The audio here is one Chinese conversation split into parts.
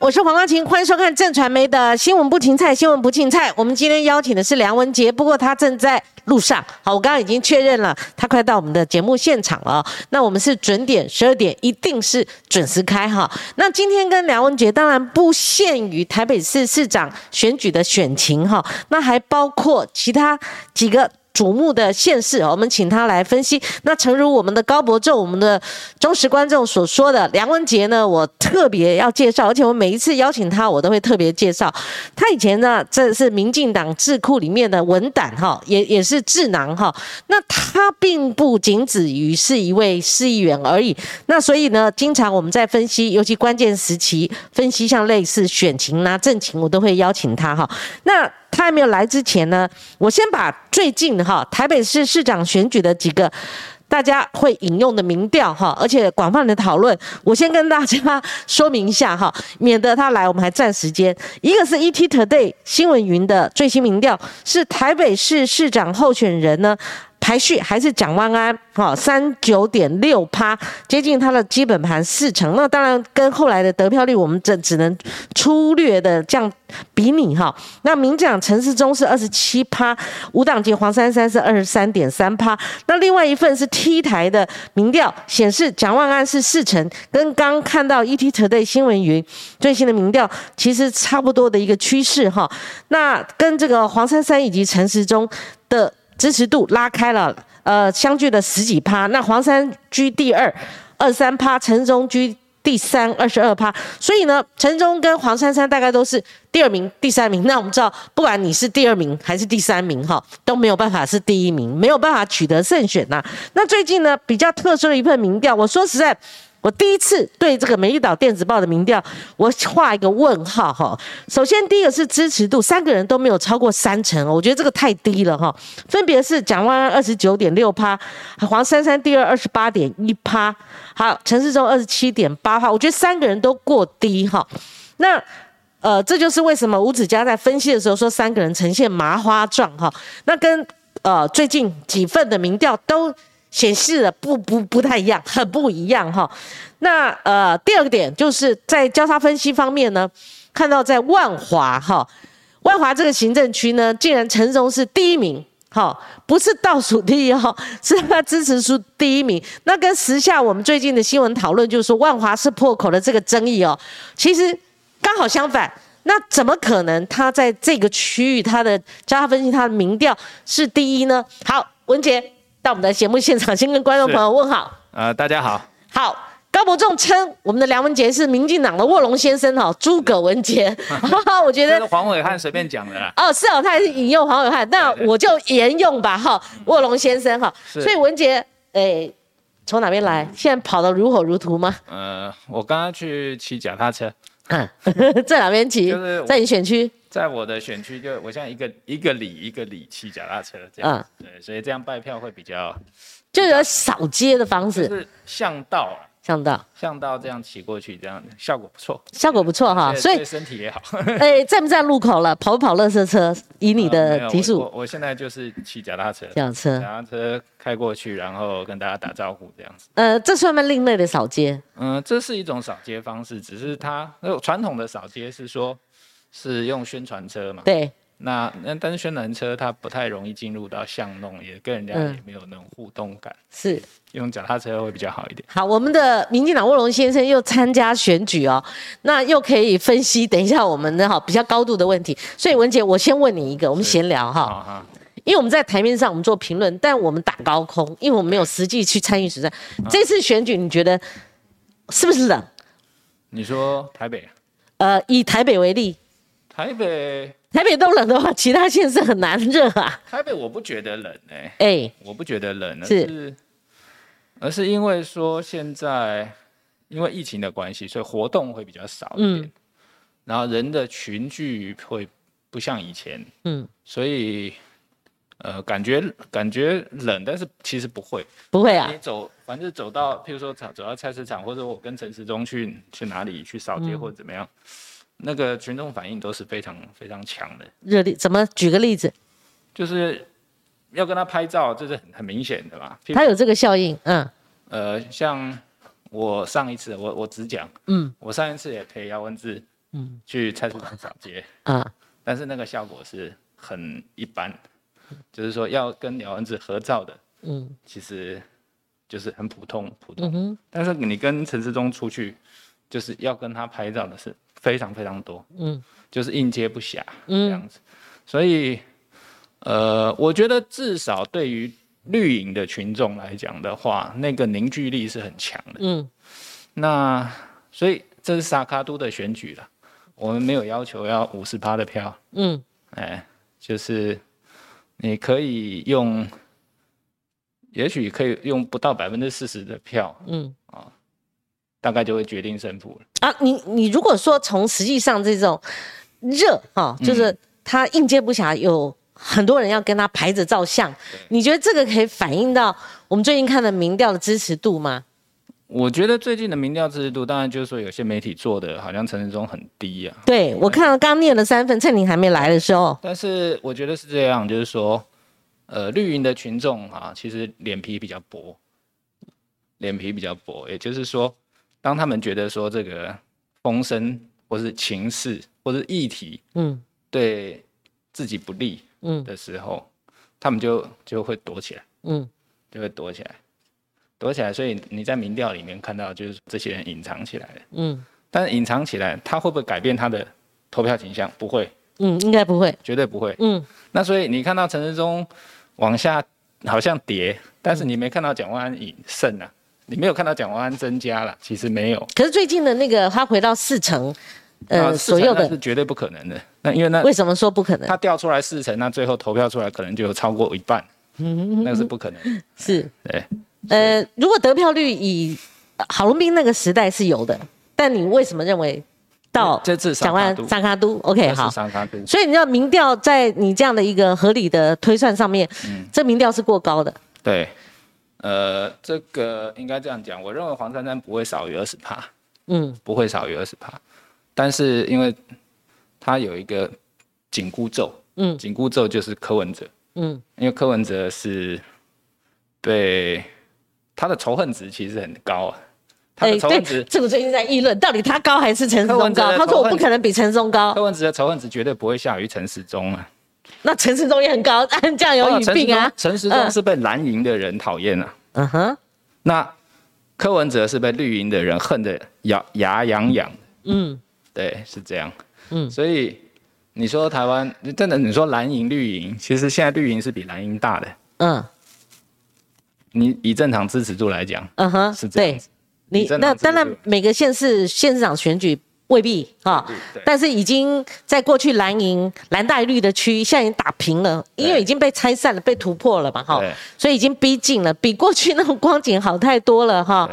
我是黄光琴，欢迎收看正传媒的新闻不芹菜，新闻不芹菜。我们今天邀请的是梁文杰，不过他正在路上。好，我刚刚已经确认了，他快到我们的节目现场了。那我们是准点十二点，一定是准时开哈。那今天跟梁文杰当然不限于台北市市长选举的选情哈，那还包括其他几个。瞩目的县市，我们请他来分析。那诚如我们的高博正，我们的忠实观众所说的，梁文杰呢，我特别要介绍，而且我每一次邀请他，我都会特别介绍。他以前呢，这是民进党智库里面的文胆哈，也也是智囊哈。那他并不仅止于是一位市议员而已。那所以呢，经常我们在分析，尤其关键时期分析，像类似选情啊、政情，我都会邀请他哈。那他还没有来之前呢，我先把最近哈台北市市长选举的几个大家会引用的民调哈，而且广泛的讨论，我先跟大家说明一下哈，免得他来我们还占时间。一个是 ET Today 新闻云的最新民调，是台北市市长候选人呢。排序还是蒋万安，哈，三九点六趴，接近他的基本盘四成。那当然跟后来的得票率，我们这只能粗略的这样比拟哈。那民讲陈世忠是二十七趴，无党籍黄珊珊是二十三点三趴。那另外一份是 T 台的民调显示，蒋万安是四成，跟刚看到 ET Today 新闻云最新的民调其实差不多的一个趋势哈。那跟这个黄珊珊以及陈时中的。支持度拉开了，呃，相距了十几趴。那黄山居第二，二三趴；陈中居第三，二十二趴。所以呢，陈中跟黄珊珊大概都是第二名、第三名。那我们知道，不管你是第二名还是第三名，哈，都没有办法是第一名，没有办法取得胜选呐。那最近呢，比较特殊的一份民调，我说实在。我第一次对这个《美丽岛电子报》的民调，我画一个问号哈。首先，第一个是支持度，三个人都没有超过三成，我觉得这个太低了哈。分别是蒋万安二十九点六趴，黄珊珊第二二十八点一趴，好，陈世忠二十七点八趴，我觉得三个人都过低哈。那呃，这就是为什么吴子嘉在分析的时候说三个人呈现麻花状哈。那跟呃最近几份的民调都。显示的不不不太一样，很不一样哈。那呃，第二个点就是在交叉分析方面呢，看到在万华哈，万华这个行政区呢，竟然陈荣是第一名，哈，不是倒数第一哈，是他支持数第一名。那跟时下我们最近的新闻讨论，就是说万华是破口的这个争议哦，其实刚好相反。那怎么可能他在这个区域他的交叉分析他的民调是第一呢？好，文杰。到我们的节目现场，先跟观众朋友问好。呃，大家好。好，高博仲称我们的梁文杰是民进党的卧龙先生哈，诸葛文杰。我觉得黄伟汉随便讲的啦。哦，是哦，他还是引用黄伟汉，那我就沿用吧哈，卧龙先生哈。所以文杰，哎，从哪边来？现在跑得如火如荼吗？呃，我刚刚去骑脚踏车。嗯，在哪边骑？就是在你选区。在我的选区，就我现在一个一个里一个里骑脚踏车这样，对，所以这样拜票会比较，就有扫街的方式，是巷道，巷道，巷道这样骑过去，这样效果不错，效果不错哈，所以身体也好。哎，在不在路口了？跑不跑乐色车？以你的提速，我我现在就是骑脚踏车，脚踏车，脚踏车开过去，然后跟大家打招呼这样子。呃，这算不算另类的扫街？嗯，这是一种扫街方式，只是它传统的扫街是说。是用宣传车嘛？对。那那但是宣传车它不太容易进入到巷弄，也跟人家也没有那种互动感。是。用脚踏车会比较好一点。好，我们的民进党卧龙先生又参加选举哦，那又可以分析等一下我们的哈比较高度的问题。所以文杰，我先问你一个，我们闲聊哈。因为我们在台面上我们做评论，但我们打高空，因为我们没有实际去参与实战。这次选举你觉得是不是冷？你说台北？呃，以台北为例。台北，台北都冷的话，其他县市很难热啊。台北我不觉得冷哎，哎，我不觉得冷，是，而是因为说现在因为疫情的关系，所以活动会比较少一点，然后人的群聚会不像以前，嗯，所以呃感觉感觉冷，但是其实不会，不会啊。你走，反正走到，譬如说走走到菜市场，或者我跟陈时中去去哪里去扫街或者怎么样。那个群众反应都是非常非常强的，热烈怎么？举个例子？就是要跟他拍照，这是很很明显的吧。他有这个效应，嗯。呃，像我上一次，我我只讲，嗯，我上一次也陪姚文志嗯，去菜市场扫街啊，但是那个效果是很一般，就是说要跟姚文志合照的，嗯，其实就是很普通普通，但是你跟陈世忠出去，就是要跟他拍照的是非常非常多，嗯，就是应接不暇这样子，所以呃，我觉得至少对于绿营的群众来讲的话，那个凝聚力是很强的，嗯，那所以这是萨卡都的选举了。我们没有要求要五十趴的票，嗯，哎，就是你可以用，也许可以用不到百分之四十的票，嗯，啊，大概就会决定胜负了。啊，你你如果说从实际上这种热哈，就是他应接不暇，有很多人要跟他排着照相，你觉得这个可以反映到我们最近看的民调的支持度吗？我觉得最近的民调支持度，当然就是说有些媒体做的好像陈时中很低呀。对，我看到刚念了三份，趁你还没来的时候。但是我觉得是这样，就是说，呃，绿营的群众啊，其实脸皮比较薄，脸皮比较薄，也就是说，当他们觉得说这个风声或是情势或是议题，嗯，对自己不利，嗯的时候，他们就就会躲起来，嗯，就会躲起来。躲起来，所以你在民调里面看到，就是这些人隐藏起来了。嗯，但是隐藏起来，他会不会改变他的投票倾向？不会。嗯，应该不会，绝对不会。嗯，那所以你看到陈时中往下好像跌，但是你没看到蒋万安赢胜啊，你没有看到蒋万安增加了，其实没有。可是最近的那个他回到四成，呃，左右的是绝对不可能的。那因为那为什么说不可能？他掉出来四成，那最后投票出来可能就有超过一半。嗯，那是不可能。是，对。呃，如果得票率以郝龙斌那个时代是有的，但你为什么认为到讲完三卡都 OK 好？三卡都，所以你知道民调在你这样的一个合理的推算上面，嗯，这民调是过高的。对，呃，这个应该这样讲，我认为黄珊珊不会少于二十趴，嗯，不会少于二十趴，但是因为他有一个紧箍咒，嗯，紧箍咒就是柯文哲，嗯，因为柯文哲是被。他的仇恨值其实很高啊，他的仇恨值，这个最近在议论，到底他高还是陈时中高？他说我不可能比陈时中高。柯文哲的仇恨值绝对不会下于陈世忠啊。那陈时中也很高，按酱油语病啊。陈时中是被蓝营的人讨厌啊。嗯哼。那柯文哲是被绿营的人恨得牙牙痒痒。嗯，对，是这样。嗯，所以你说台湾真的，你说蓝营绿营，其实现在绿营是比蓝营大的。嗯。你以正常支持度来讲，嗯哼，是这样子。你那当然每个县市县市长选举未必哈，但是已经在过去蓝营蓝带绿的区，现在已经打平了，因为已经被拆散了，被突破了嘛哈，所以已经逼近了，比过去那种光景好太多了哈。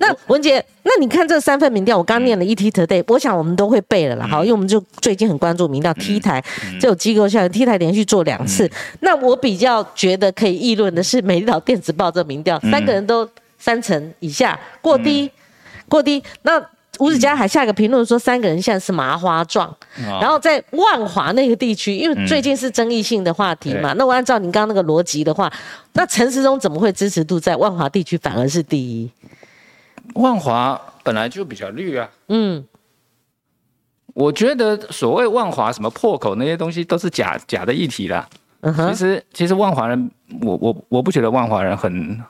那文杰，那你看这三份民调，我刚念了 ET Today，我想我们都会背了啦，好，因为我们就最近很关注民调 T 台，这有机构效应，T 台连续做两次。那我比较觉得可以议论的是美丽岛电子报这民调，三个人都三成以下，过低，过低。那吴子嘉还下一个评论说，三个人现在是麻花状。然后在万华那个地区，因为最近是争议性的话题嘛，那我按照你刚刚那个逻辑的话，那陈时中怎么会支持度在万华地区反而是第一？万华本来就比较绿啊，嗯，我觉得所谓万华什么破口那些东西都是假假的议题啦。其实其实万华人，我我我不觉得万华人很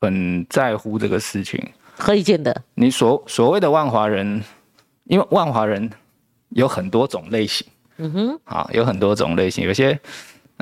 很在乎这个事情。何以见得？你所所谓的万华人，因为万华人有很多种类型，嗯哼，啊，有很多种类型，有些。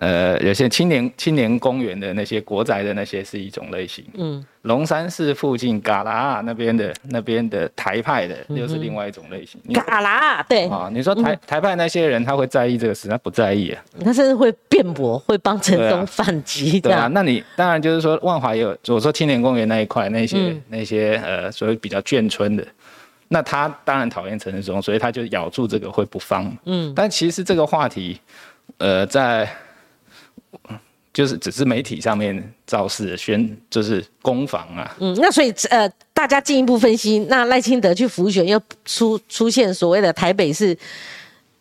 呃，有些青年青年公园的那些国宅的那些是一种类型，嗯，龙山寺附近嘎啦那边的那边的台派的又是另外一种类型。嘎啦，对啊，你说台台派那些人他会在意这个事，他不在意啊，他甚至会辩驳，会帮陈东反击，对啊，那你当然就是说万华也有，我说青年公园那一块那些那些呃，所谓比较眷村的，那他当然讨厌陈东，所以他就咬住这个会不放，嗯，但其实这个话题，呃，在就是只是媒体上面造势宣，就是攻防啊。嗯，那所以呃，大家进一步分析，那赖清德去浮选又出出现所谓的台北是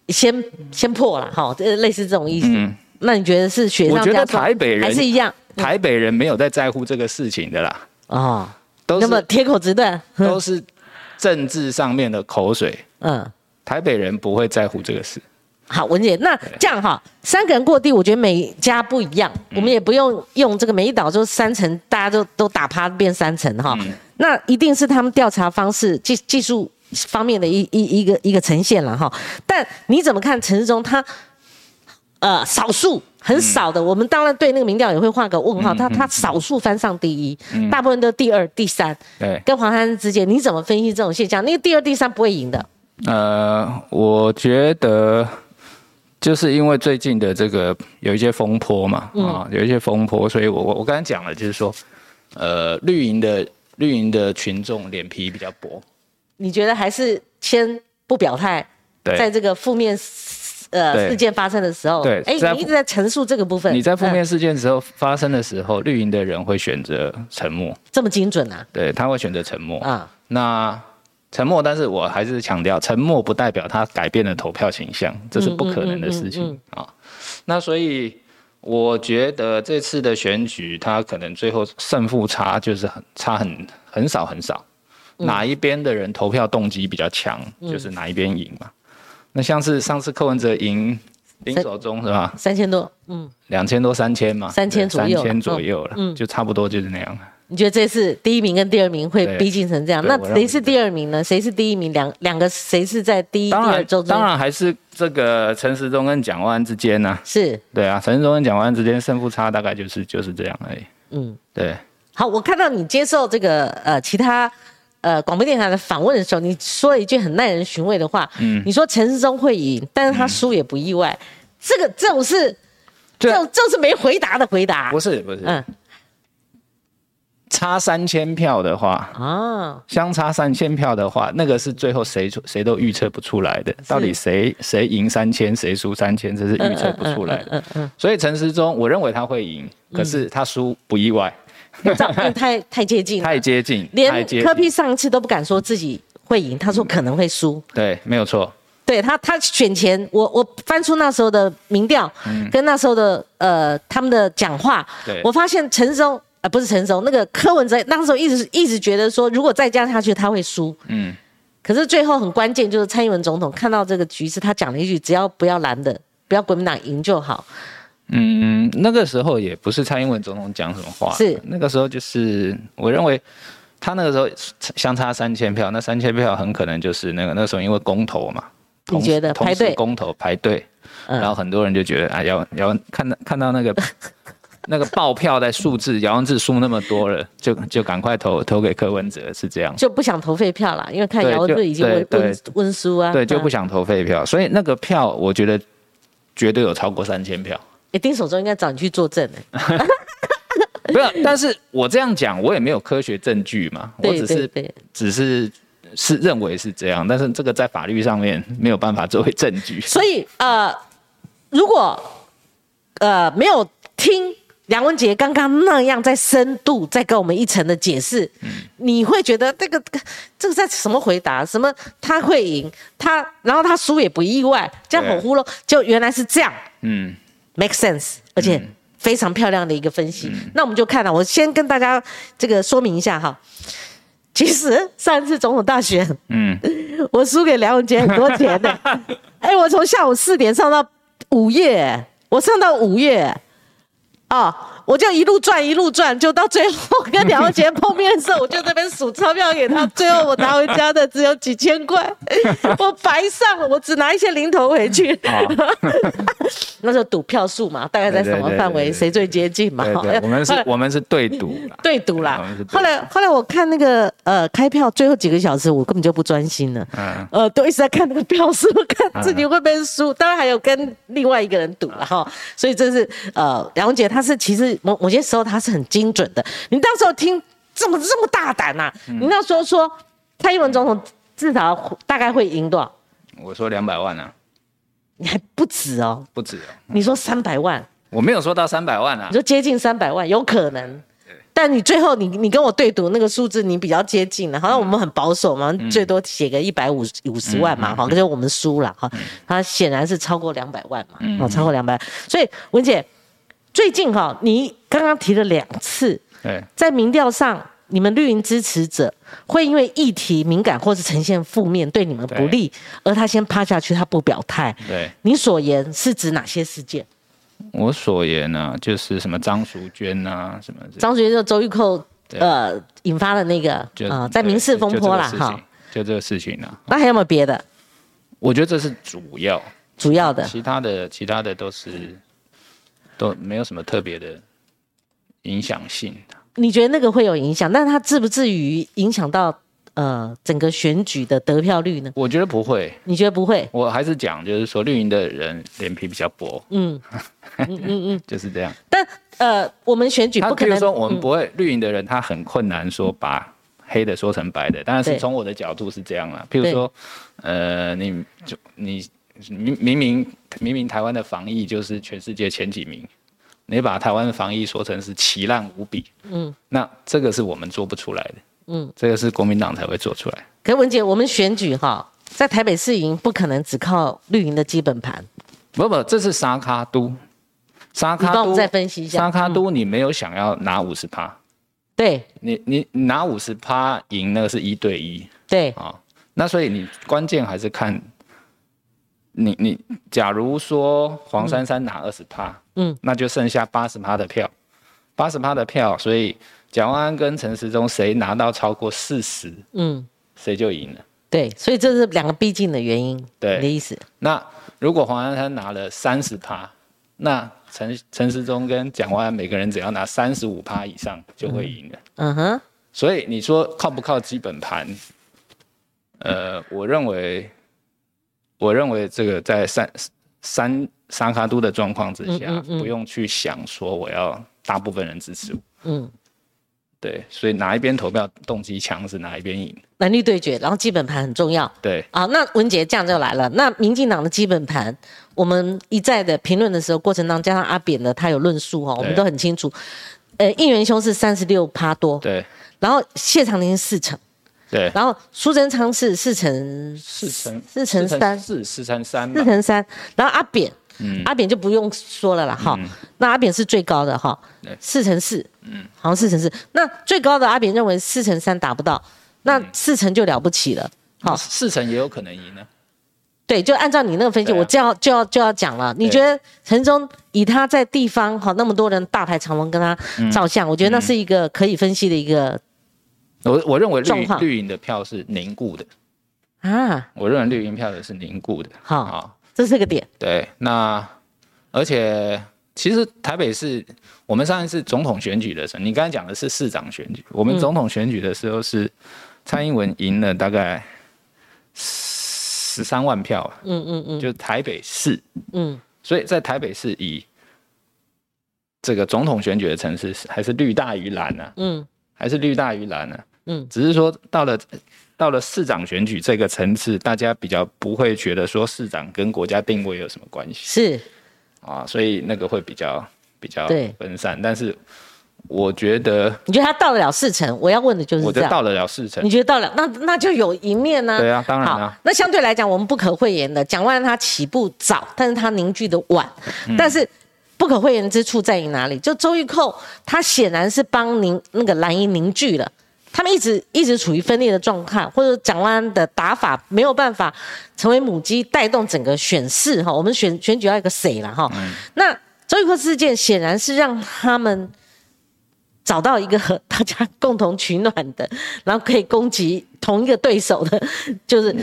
先先破了，哈，这类似这种意思。嗯，那你觉得是雪上加霜，还是一样？台北人没有在在乎这个事情的啦。啊，都那么铁口直断，都是政治上面的口水。嗯，台北人不会在乎这个事。好，文姐，那这样哈，三个人过地，我觉得每家不一样，我们也不用用这个每一岛就三层，大家都都打趴变三层哈。那一定是他们调查方式技技术方面的一一一个一个呈现了哈。但你怎么看陈世忠他？呃，少数很少的，我们当然对那个民调也会画个问号。他他少数翻上第一，大部分都第二、第三。对，跟黄珊之间，你怎么分析这种现象？那个第二、第三不会赢的。呃，我觉得。就是因为最近的这个有一些风波嘛，啊，有一些风波，所以我我我刚才讲了，就是说，呃，绿营的绿营的群众脸皮比较薄。你觉得还是先不表态？对，在这个负面呃事件发生的时候，对，哎，你一直在陈述这个部分。你在负面事件时候发生的时候，绿营的人会选择沉默。这么精准啊？对，他会选择沉默啊。那。沉默，但是我还是强调，沉默不代表他改变了投票倾向，这是不可能的事情啊。那所以我觉得这次的选举，他可能最后胜负差就是很差很很少很少，哪一边的人投票动机比较强，就是哪一边赢嘛。那像是上次柯文哲赢林守中是吧？三千多，嗯，两千多三千嘛，三千左右，三千左右了，嗯，就差不多就是那样。你觉得这次第一名跟第二名会逼近成这样？那谁是第二名呢？谁是第一名？两两个谁是在第一、第二周当然还是这个陈时中跟蒋万之间呢。是，对啊，陈时中跟蒋万之间胜负差大概就是就是这样而已。嗯，对。好，我看到你接受这个呃其他呃广播电台的访问的时候，你说了一句很耐人寻味的话。嗯。你说陈时中会赢，但是他输也不意外。这个这种是，这种这是没回答的回答。不是不是。嗯。差三千票的话啊，相差三千票的话，那个是最后谁谁都预测不出来的。到底谁谁赢三千，谁输三千，这是预测不出来的。嗯嗯。所以陈时中，我认为他会赢，可是他输不意外。太太接近，太接近，连柯批上一次都不敢说自己会赢，他说可能会输。对，没有错。对他，他选前，我我翻出那时候的民调，跟那时候的呃他们的讲话，我发现陈时不是陈松，那个柯文哲那时候一直一直觉得说，如果再加下去他会输。嗯，可是最后很关键就是蔡英文总统看到这个局势，他讲了一句：只要不要蓝的，不要国民党赢就好。嗯，那个时候也不是蔡英文总统讲什么话，是那个时候就是我认为他那个时候相差三千票，那三千票很可能就是那个那时候因为公投嘛，你觉得排队公投排队，然后很多人就觉得啊要要看到看到那个。那个爆票的数字，姚文智输那么多了，就就赶快投投给柯文哲，是这样。就不想投废票了，因为看姚文智已经温温温输啊。对，就不想投废票，所以那个票，我觉得绝对有超过三千票。哎，丁守中应该找你去作证哎。不要，但是我这样讲，我也没有科学证据嘛，我只是只是是认为是这样，但是这个在法律上面没有办法作为证据。所以呃，如果呃没有听。梁文杰刚刚那样在深度再给我们一层的解释，你会觉得这个这个在什么回答？什么他会赢他，然后他输也不意外，这样很糊弄，就原来是这样。嗯，make sense，而且非常漂亮的一个分析。那我们就看了，我先跟大家这个说明一下哈。其实上次总统大选，嗯，我输给梁文杰很多钱的。哎，我从下午四点上到午夜，我上到午夜。啊！我就一路转一路转，就到最后跟梁文杰碰面的时候，我就那边数钞票给他。最后我拿回家的只有几千块，我白上了，我只拿一些零头回去。那时候赌票数嘛，大概在什么范围，谁最接近嘛？我们是，我们是对赌，对赌啦。后来后来我看那个呃开票最后几个小时，我根本就不专心了，呃，都一直在看那个票数，看自己会不会输。当然还有跟另外一个人赌了哈。所以这是呃梁文杰。他是其实某某些时候他是很精准的。你到时候听这么这么大胆呐？你那时候说蔡英文总统至少大概会赢多少？我说两百万啊。你还不止哦，不止哦。你说三百万？我没有说到三百万啊。你说接近三百万，有可能。但你最后你你跟我对赌那个数字，你比较接近了，好像我们很保守嘛，最多写个一百五五十万嘛，好，可是我们输了哈。他显然是超过两百万嘛，哦，超过两百。所以文姐。最近哈，你刚刚提了两次，在民调上你们绿营支持者会因为议题敏感或是呈现负面对你们不利，而他先趴下去，他不表态。对，你所言是指哪些事件？我所言呢，就是什么张淑娟啊，什么张淑娟就周玉蔻呃引发的那个啊，在民事风波啦，哈，就这个事情呢。那还有没有别的？我觉得这是主要主要的，其他的其他的都是都没有什么特别的影响性。你觉得那个会有影响？但是它至不至于影响到呃整个选举的得票率呢？我觉得不会。你觉得不会？我还是讲，就是说绿营的人脸皮比较薄。嗯 嗯嗯嗯，就是这样。但呃，我们选举不可能说我们不会绿营的人，他很困难说把黑的说成白的。但是从我的角度是这样啦，譬如说，呃，你就你明明明明明台湾的防疫就是全世界前几名。你把台湾的防疫说成是奇烂无比，嗯，那这个是我们做不出来的，嗯，这个是国民党才会做出来。可文杰，我们选举哈，在台北市营不可能只靠绿营的基本盘，不不，这是沙卡都，沙卡都再分析一下，沙卡都你没有想要拿五十趴，对，你你拿五十趴赢那个是一对一，对啊，那所以你关键还是看。你你，假如说黄珊珊拿二十趴，嗯，那就剩下八十趴的票，八十趴的票，所以蒋万安跟陈时中谁拿到超过四十，嗯，谁就赢了。对，所以这是两个逼近的原因。对，你的意思。那如果黄珊珊拿了三十趴，那陈陈时中跟蒋万安每个人只要拿三十五趴以上就会赢了。嗯哼。所以你说靠不靠基本盘？呃，我认为。我认为这个在三三三卡都的状况之下，不用去想说我要大部分人支持我。嗯，对，所以哪一边投票动机强是哪一边赢。蓝绿对决，然后基本盘很重要。对，啊，那文杰这样就来了。那民进党的基本盘，我们一再的评论的时候过程当中，加上阿扁的他有论述哈，我们都很清楚。呃，应元兄是三十六趴多，对，然后谢长廷四成。对，然后苏贞昌是四乘四乘四乘三，四四乘三，四乘三。然后阿扁，嗯，阿扁就不用说了啦，哈。那阿扁是最高的哈，四乘四，嗯，好像四乘四。那最高的阿扁认为四乘三达不到，那四乘就了不起了，好，四乘也有可能赢呢。对，就按照你那个分析，我就要就要就要讲了。你觉得陈忠以他在地方哈那么多人大排长龙跟他照相，我觉得那是一个可以分析的一个。我我认为绿绿营的票是凝固的啊，我认为绿营票的是凝固的。好，这是个点。对，那而且其实台北市我们上一次总统选举的时候，你刚才讲的是市长选举，我们总统选举的时候是蔡英文赢了大概十三万票。嗯嗯嗯，就台北市。嗯，所以在台北市以这个总统选举的城市还是绿大于蓝呢。嗯。还是绿大于蓝呢？嗯，只是说到了到了市长选举这个层次，大家比较不会觉得说市长跟国家定位有什么关系。是啊，所以那个会比较比较分散。但是我觉得，你觉得他到得了四成？我要问的就是，我觉得到得了四成。你觉得到了，那那就有一面呢？对啊，当然了。那相对来讲，我们不可讳言的，蒋万他起步早，但是他凝聚的晚，但是。不可讳言之处在于哪里？就周玉蔻，他显然是帮您那个蓝营凝聚了，他们一直一直处于分裂的状态，或者蒋万安的打法没有办法成为母鸡，带动整个选势哈。我们选选举要一个谁了哈？那周玉蔻事件显然是让他们。找到一个和 大家共同取暖的，然后可以攻击同一个对手的，就是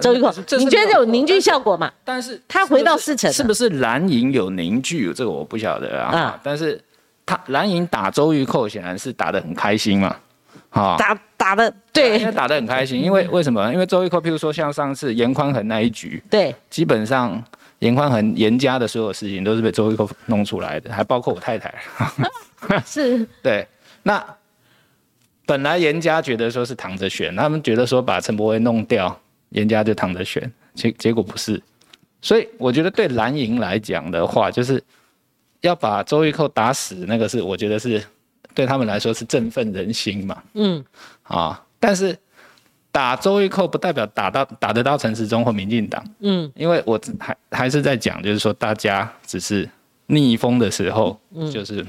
周玉蔻。你觉得有凝聚效果吗？但是他回到四成，是不是蓝营有凝聚？这个我不晓得啊。啊，但是他蓝营打周玉蔻显然是打得很开心嘛。啊，打打的对，打得很开心。因为为什么？因为周玉蔻，譬如说像上次严宽恒那一局，对，基本上严宽恒严家的所有事情都是被周玉蔻弄出来的，还包括我太太。是，对，那本来严家觉得说是躺着选，他们觉得说把陈柏威弄掉，严家就躺着选，结结果不是，所以我觉得对蓝营来讲的话，就是要把周玉蔻打死，那个是我觉得是对他们来说是振奋人心嘛，嗯，啊，但是打周玉蔻不代表打到打得到陈时中或民进党，嗯，因为我还还是在讲，就是说大家只是逆风的时候，就是。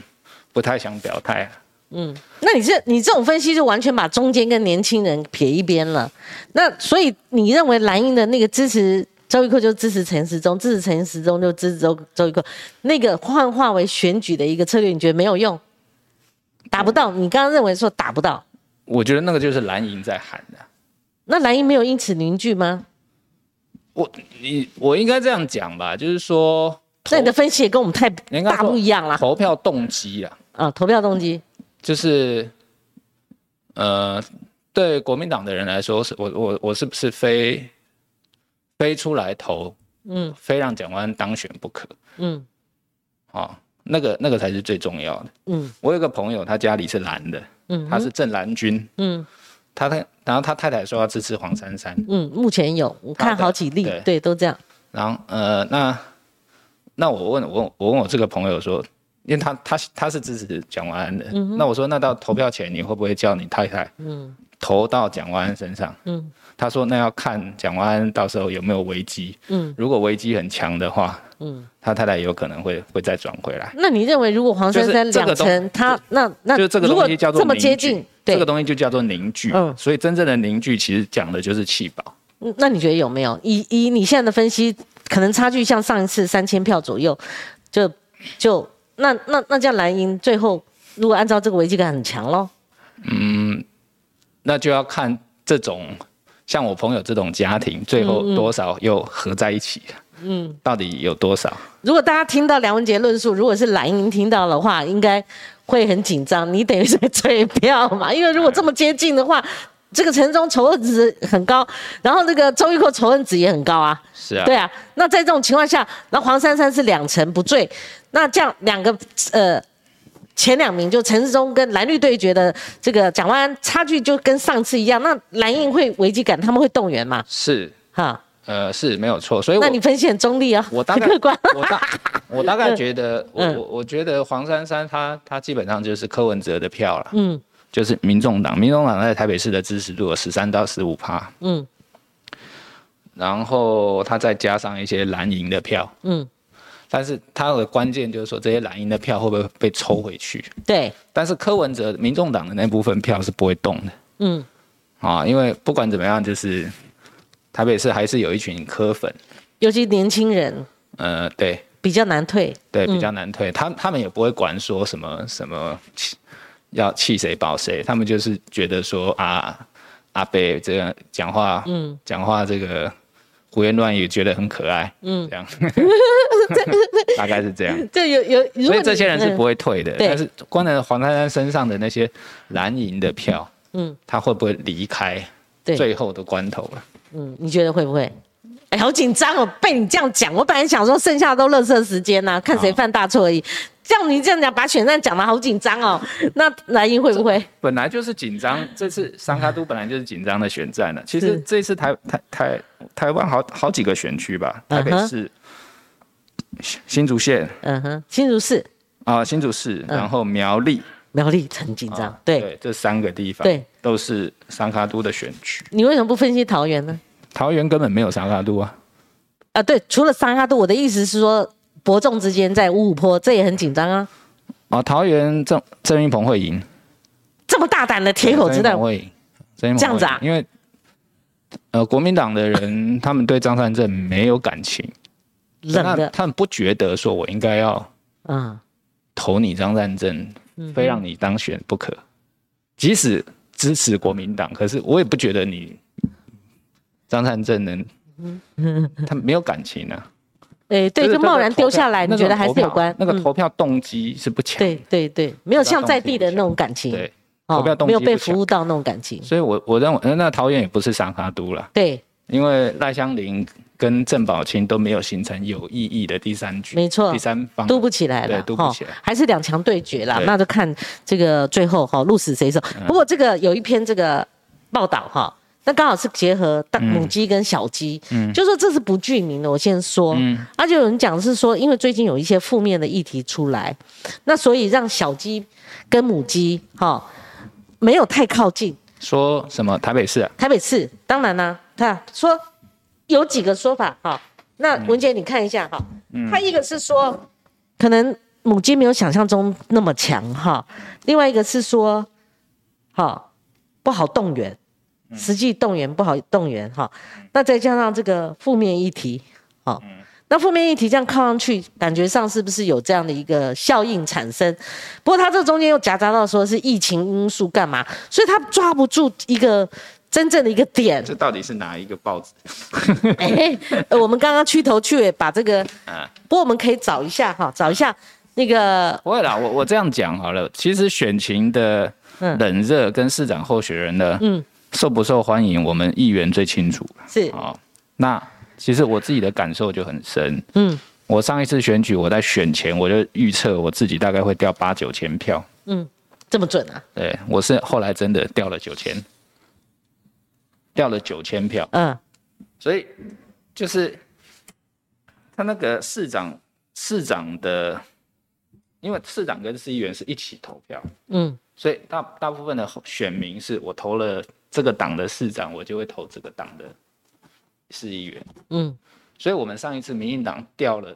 不太想表态，嗯，那你这你这种分析就完全把中间跟年轻人撇一边了。那所以你认为蓝营的那个支持周玉蔻就支持陈时中，支持陈时中就支持周周玉蔻，那个幻化为选举的一个策略，你觉得没有用？达不到？你刚刚认为说打不到？我觉得那个就是蓝营在喊的。那蓝营没有因此凝聚吗？我你我应该这样讲吧，就是说，那你的分析也跟我们太大不一样了。投票动机啊，啊，投票动机。就是，呃，对国民党的人来说，是我我我是不是非非出来投，嗯，非让蒋万当选不可，嗯，好，那个那个才是最重要的，嗯，我有个朋友，他家里是蓝的，嗯，他是正蓝军，嗯，他他然后他太太说要支持黄珊珊，嗯，目前有我看好几例，对，都这样，然后呃，那那我问我我问我这个朋友说。因为他他他是支持蒋万安的，那我说那到投票前你会不会叫你太太投到蒋万安身上？嗯，他说那要看蒋万安到时候有没有危机。嗯，如果危机很强的话，嗯，他太太有可能会会再转回来。那你认为如果黄珊珊两成，他那那就这个东西叫做这么接近，这个东西就叫做凝聚。嗯，所以真正的凝聚其实讲的就是气保。嗯，那你觉得有没有？以以你现在的分析，可能差距像上一次三千票左右，就就。那那那叫蓝营最后如果按照这个危机感很强喽？嗯，那就要看这种像我朋友这种家庭最后多少又合在一起嗯，到底有多少？如果大家听到梁文杰论述，如果是蓝营听到的话，应该会很紧张。你等于在 催票嘛？因为如果这么接近的话，这个陈忠仇恨值很高，然后那个周玉蔻仇恨值也很高啊。是啊。对啊。那在这种情况下，那黄珊珊是两成不坠。那这样两个呃前两名就陈世忠跟蓝绿对决的这个蒋万安差距就跟上次一样，那蓝营会危机感，他们会动员吗？是。哈，呃是没有错，所以那你分析很中立啊，我大概我大 我大概觉得我我我觉得黄珊珊她她基本上就是柯文哲的票了，嗯，就是民众党，民众党在台北市的支持度有十三到十五趴，嗯，然后他再加上一些蓝营的票，嗯。但是他的关键就是说，这些蓝营的票会不会被抽回去？对。但是柯文哲、民众党的那部分票是不会动的。嗯。啊，因为不管怎么样，就是台北市还是有一群柯粉，尤其年轻人。呃，对。比较难退。对，比较难退。他他们也不会管说什么什么要弃谁保谁，他们就是觉得说啊，阿北这样讲话，嗯，讲话这个。胡言乱语觉得很可爱，嗯，这样，大概是这样。对有有，所以这些人是不会退的。但是关在黄珊珊身上的那些蓝银的票，嗯，他会不会离开最后的关头了？嗯，你觉得会不会？哎，好紧张哦！被你这样讲，我本来想说剩下都乐色时间呐，看谁犯大错而已。像你这样讲，把选战讲的好紧张哦。那蓝营会不会？本来就是紧张，这次三卡都本来就是紧张的选战了。其实这次台台台台湾好好几个选区吧，台北市、新竹县，嗯哼，新竹市啊，新竹市，然后苗栗，苗栗很紧张，对，这三个地方，对，都是三卡都的选区。你为什么不分析桃园呢？桃园根本没有三卡度啊。啊，对，除了三卡度，我的意思是说。伯仲之间在五五坡，这也很紧张啊！啊，桃园郑郑云鹏会赢，这么大胆的铁口直断会赢，这样子啊？因为呃，国民党的人他们对张善政没有感情，冷的，他们不觉得说我应该要嗯投你张善政，非让你当选不可。即使支持国民党，可是我也不觉得你张善政能，他没有感情啊。哎，对，就贸然丢下来，你觉得还是有关？那个投票动机是不强。对对对，没有像在地的那种感情。对，投票动机没有被服务到那种感情。所以，我我认为，那桃园也不是三卡都了。对，因为赖香林跟郑宝清都没有形成有意义的第三局。没错，第三方都不起来了，都不起来，还是两强对决啦。那就看这个最后哈，鹿死谁手。不过这个有一篇这个报道哈。那刚好是结合大母鸡跟小鸡，就说这是不具名的。我先说，而且有人讲是说，因为最近有一些负面的议题出来，那所以让小鸡跟母鸡哈没有太靠近。说什么台北市？啊台北市当然啦，他说有几个说法哈。那文杰你看一下哈，他一个是说可能母鸡没有想象中那么强哈。另外一个是说，哈不好动员，实际动员不好动员哈。那再加上这个负面议题，好，那负面议题这样靠上去，感觉上是不是有这样的一个效应产生？不过他这中间又夹杂到说是疫情因素干嘛，所以他抓不住一个。真正的一个点，这到底是哪一个报纸？哎，我们刚刚去头去尾把这个，啊，不过我们可以找一下哈，找一下那个。不会啦，我我这样讲好了。其实选情的冷热跟市长候选人的嗯受不受欢迎，我们议员最清楚。是啊，那其实我自己的感受就很深。嗯，我上一次选举，我在选前我就预测我自己大概会掉八九千票。嗯，这么准啊？对，我是后来真的掉了九千。掉了九千票，嗯，所以就是他那个市长市长的，因为市长跟市议员是一起投票，嗯，所以大大部分的选民是我投了这个党的市长，我就会投这个党的市议员，嗯，所以我们上一次民进党掉了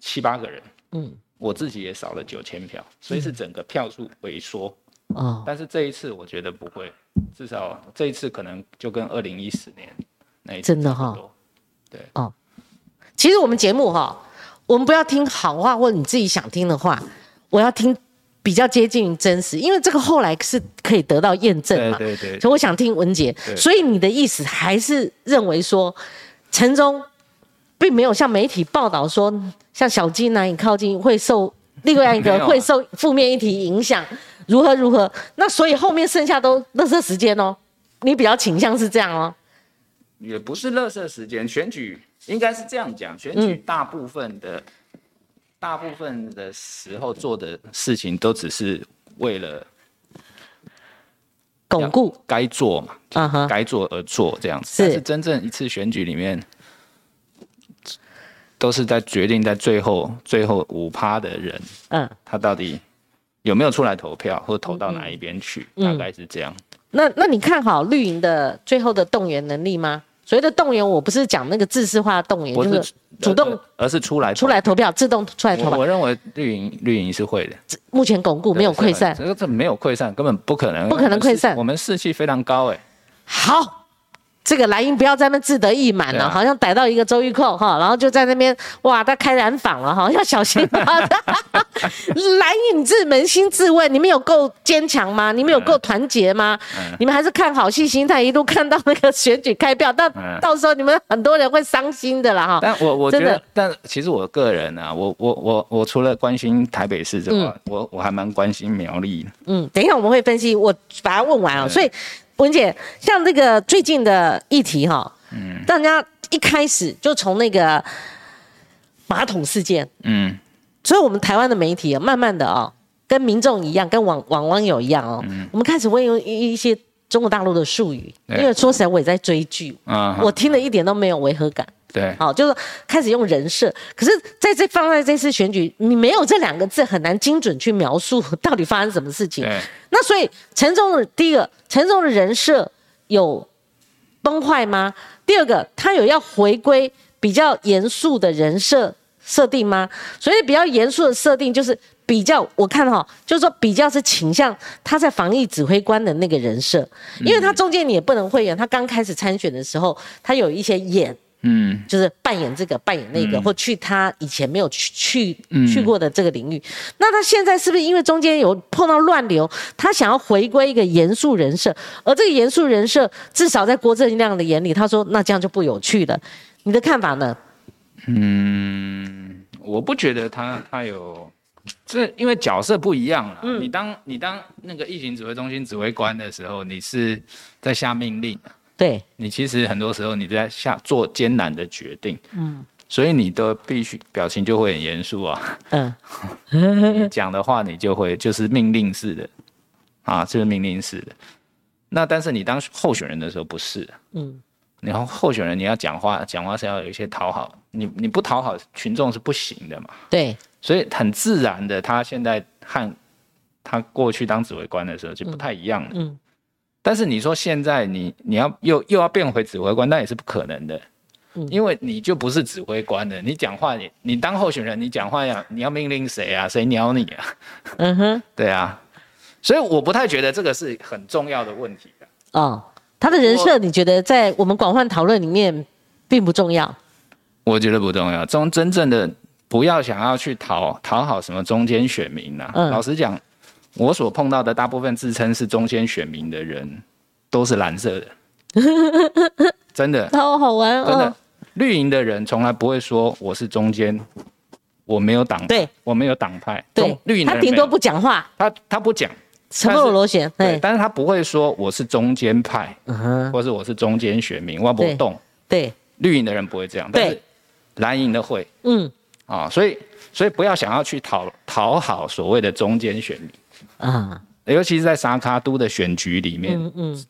七八个人，嗯，我自己也少了九千票，所以是整个票数萎缩。哦，但是这一次我觉得不会，至少这一次可能就跟二零一四年那一次真的哈，对。哦。其实我们节目哈，我们不要听好话或者你自己想听的话，我要听比较接近真实，因为这个后来是可以得到验证嘛。对对对。所以我想听文杰，所以你的意思还是认为说，陈忠并没有像媒体报道说，像小金难以靠近会受另外一个会受负面议题影响。如何如何？那所以后面剩下都乐色时间哦，你比较倾向是这样哦？也不是乐色时间，选举应该是这样讲，选举大部分的大部分的时候做的事情都只是为了巩固该做嘛，该做而做这样子。但是真正一次选举里面，都是在决定在最后最后五趴的人，嗯，他到底。有没有出来投票，或投到哪一边去？大概是这样。那那你看好绿营的最后的动员能力吗？所谓的动员，我不是讲那个自私化动员，就是主动，而是出来出来投票，自动出来投票。我认为绿营绿营是会的。目前巩固没有溃散，这个这没有溃散，根本不可能，不可能溃散。我们士气非常高，哎。好。这个莱茵不要在那自得意满了，好像逮到一个周玉蔻哈，然后就在那边哇，他开染坊了哈，要小心啊！莱茵自扪心自问，你们有够坚强吗？你们有够团结吗？你们还是看好戏心态，一路看到那个选举开票，到到时候你们很多人会伤心的啦哈。但我我觉得，但其实我个人啊，我我我我除了关心台北市这块，我我还蛮关心苗栗的。嗯，等一下我们会分析，我把它问完啊，所以。文姐，像这个最近的议题哈，嗯，大家一开始就从那个马桶事件，嗯，所以我们台湾的媒体啊，慢慢的啊，跟民众一样，跟网网网友一样哦，我们开始会用一一些中国大陆的术语，因为说起来我也在追剧，啊，我听了一点都没有违和感。对，好，就是开始用人设，可是在这放在这次选举，你没有这两个字，很难精准去描述到底发生什么事情。那所以陈总的第一个，陈总的人设有崩坏吗？第二个，他有要回归比较严肃的人设设定吗？所以比较严肃的设定就是比较，我看哈，就是说比较是倾向他在防疫指挥官的那个人设，因为他中间你也不能会演，他刚开始参选的时候，他有一些演。嗯，就是扮演这个，扮演那个，或去他以前没有去去去过的这个领域。那他现在是不是因为中间有碰到乱流，他想要回归一个严肃人设？而这个严肃人设，至少在郭正亮的眼里，他说那这样就不有趣了。你的看法呢？嗯，我不觉得他他有，这因为角色不一样了。你当你当那个疫情指挥中心指挥官的时候，你是在下命令。对。你其实很多时候你在下做艰难的决定，嗯，所以你都必须表情就会很严肃啊，嗯，讲的话你就会就是命令式的，啊，就是命令式的。那但是你当候选人的时候不是，嗯，然后候选人你要讲话，讲话是要有一些讨好，你你不讨好群众是不行的嘛，对，所以很自然的，他现在和他过去当指挥官的时候就不太一样了，嗯。但是你说现在你你要又又要变回指挥官，那也是不可能的。因为你就不是指挥官了，你讲话你你当候选人，你讲话要你要命令谁啊？谁鸟你啊？嗯哼，对啊，所以我不太觉得这个是很重要的问题的。哦，他的人设你觉得在我们广泛讨论里面并不重要？我觉得不重要，中真正的不要想要去讨讨好什么中间选民呐。老实讲，我所碰到的大部分自称是中间选民的人都是蓝色的，真的，超好玩，哦真的。绿营的人从来不会说我是中间，我没有党，对，我没有党派。对，绿营他顶多不讲话，他他不讲，沉默螺旋。对，但是他不会说我是中间派，或是我是中间选民，我不动。对，绿营的人不会这样，但是蓝营的会。嗯，啊，所以所以不要想要去讨讨好所谓的中间选民啊，尤其是在沙卡都的选举里面。嗯嗯。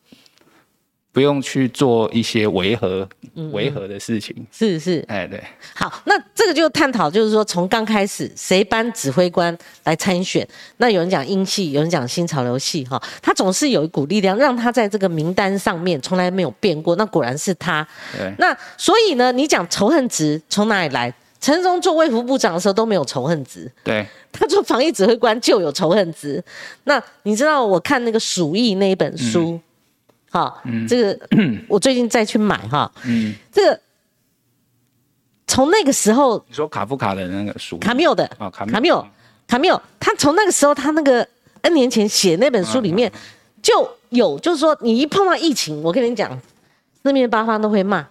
不用去做一些违和、违和的事情。是是，哎对。好，那这个就探讨，就是说从刚开始谁班指挥官来参选，那有人讲英系，有人讲新潮流系，哈，他总是有一股力量让他在这个名单上面从来没有变过。那果然是他。对。那所以呢，你讲仇恨值从哪里来？陈忠做卫福部长的时候都没有仇恨值。对。他做防疫指挥官就有仇恨值。那你知道我看那个《鼠疫》那一本书。好，这个 我最近再去买哈。嗯，这个从那个时候，你说卡夫卡的那个书，卡缪的啊，卡卡缪，卡缪，他从那个时候，他那个 N 年前写那本书里面就有，就是说你一碰到疫情，我跟你讲，四面八方都会骂，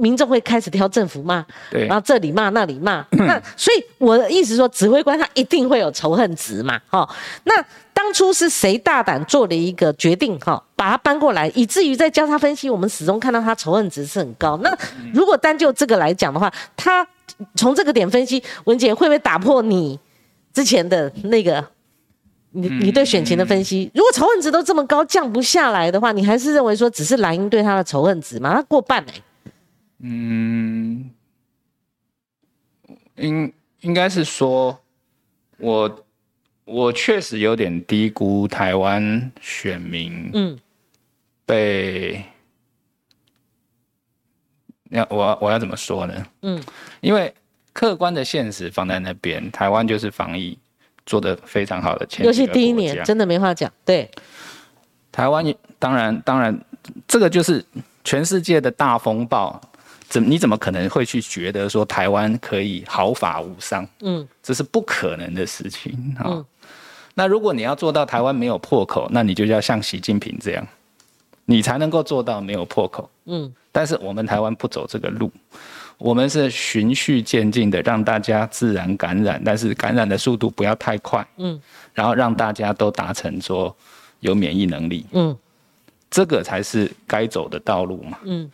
民众会开始挑政府骂，对，然后这里骂那里骂，那所以我的意思说，指挥官他一定会有仇恨值嘛，哈，那。当初是谁大胆做了一个决定，哈，把它搬过来，以至于在交叉分析，我们始终看到他仇恨值是很高。那如果单就这个来讲的话，他从这个点分析，文杰会不会打破你之前的那个你你对选情的分析？如果仇恨值都这么高，降不下来的话，你还是认为说只是蓝鹰对他的仇恨值吗？他过半哎。嗯，应应该是说，我。我确实有点低估台湾选民，嗯，被，要我我要怎么说呢？嗯，因为客观的现实放在那边，台湾就是防疫做的非常好的前，尤其第一年真的没话讲。对，台湾当然当然，这个就是全世界的大风暴，怎你怎么可能会去觉得说台湾可以毫发无伤？嗯，这是不可能的事情啊。那如果你要做到台湾没有破口，那你就要像习近平这样，你才能够做到没有破口。嗯，但是我们台湾不走这个路，我们是循序渐进的，让大家自然感染，但是感染的速度不要太快。嗯，然后让大家都达成说有免疫能力。嗯，这个才是该走的道路嘛。嗯，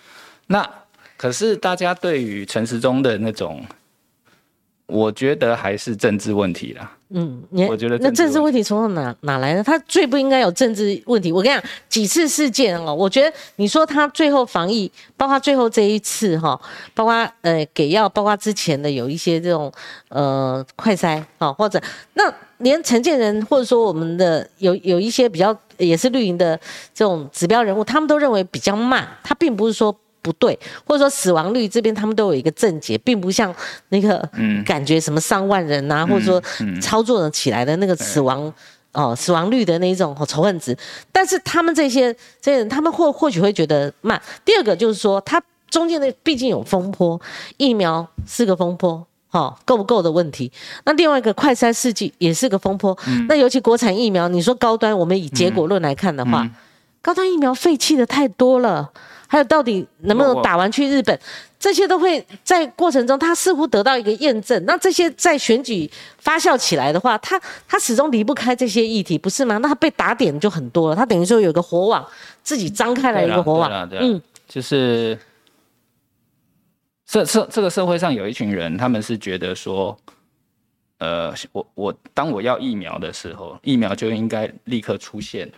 那可是大家对于陈时中的那种。我觉得还是政治问题啦。嗯，我觉得那政治问题从哪哪来的？他最不应该有政治问题。我跟你讲，几次事件哦，我觉得你说他最后防疫，包括最后这一次哈，包括呃给药，包括之前的有一些这种呃快筛啊，或者那连陈建仁或者说我们的有有一些比较也是绿营的这种指标人物，他们都认为比较慢。他并不是说。不对，或者说死亡率这边他们都有一个症结，并不像那个感觉什么上万人呐，或者说操作的起来的那个死亡哦死亡率的那一种仇恨值。但是他们这些这些人，他们或或许会觉得慢。第二个就是说，它中间的毕竟有风波，疫苗是个风波，哦够不够的问题。那另外一个快筛试剂也是个风波。那尤其国产疫苗，你说高端，我们以结果论来看的话，高端疫苗废弃的太多了。还有到底能不能打完去日本，这些都会在过程中，他似乎得到一个验证。那这些在选举发酵起来的话，他他始终离不开这些议题，不是吗？那他被打点就很多了。他等于说有个火网，自己张开了一个火网。嗯，就是社社这个社会上有一群人，他们是觉得说，呃，我我当我要疫苗的时候，疫苗就应该立刻出现。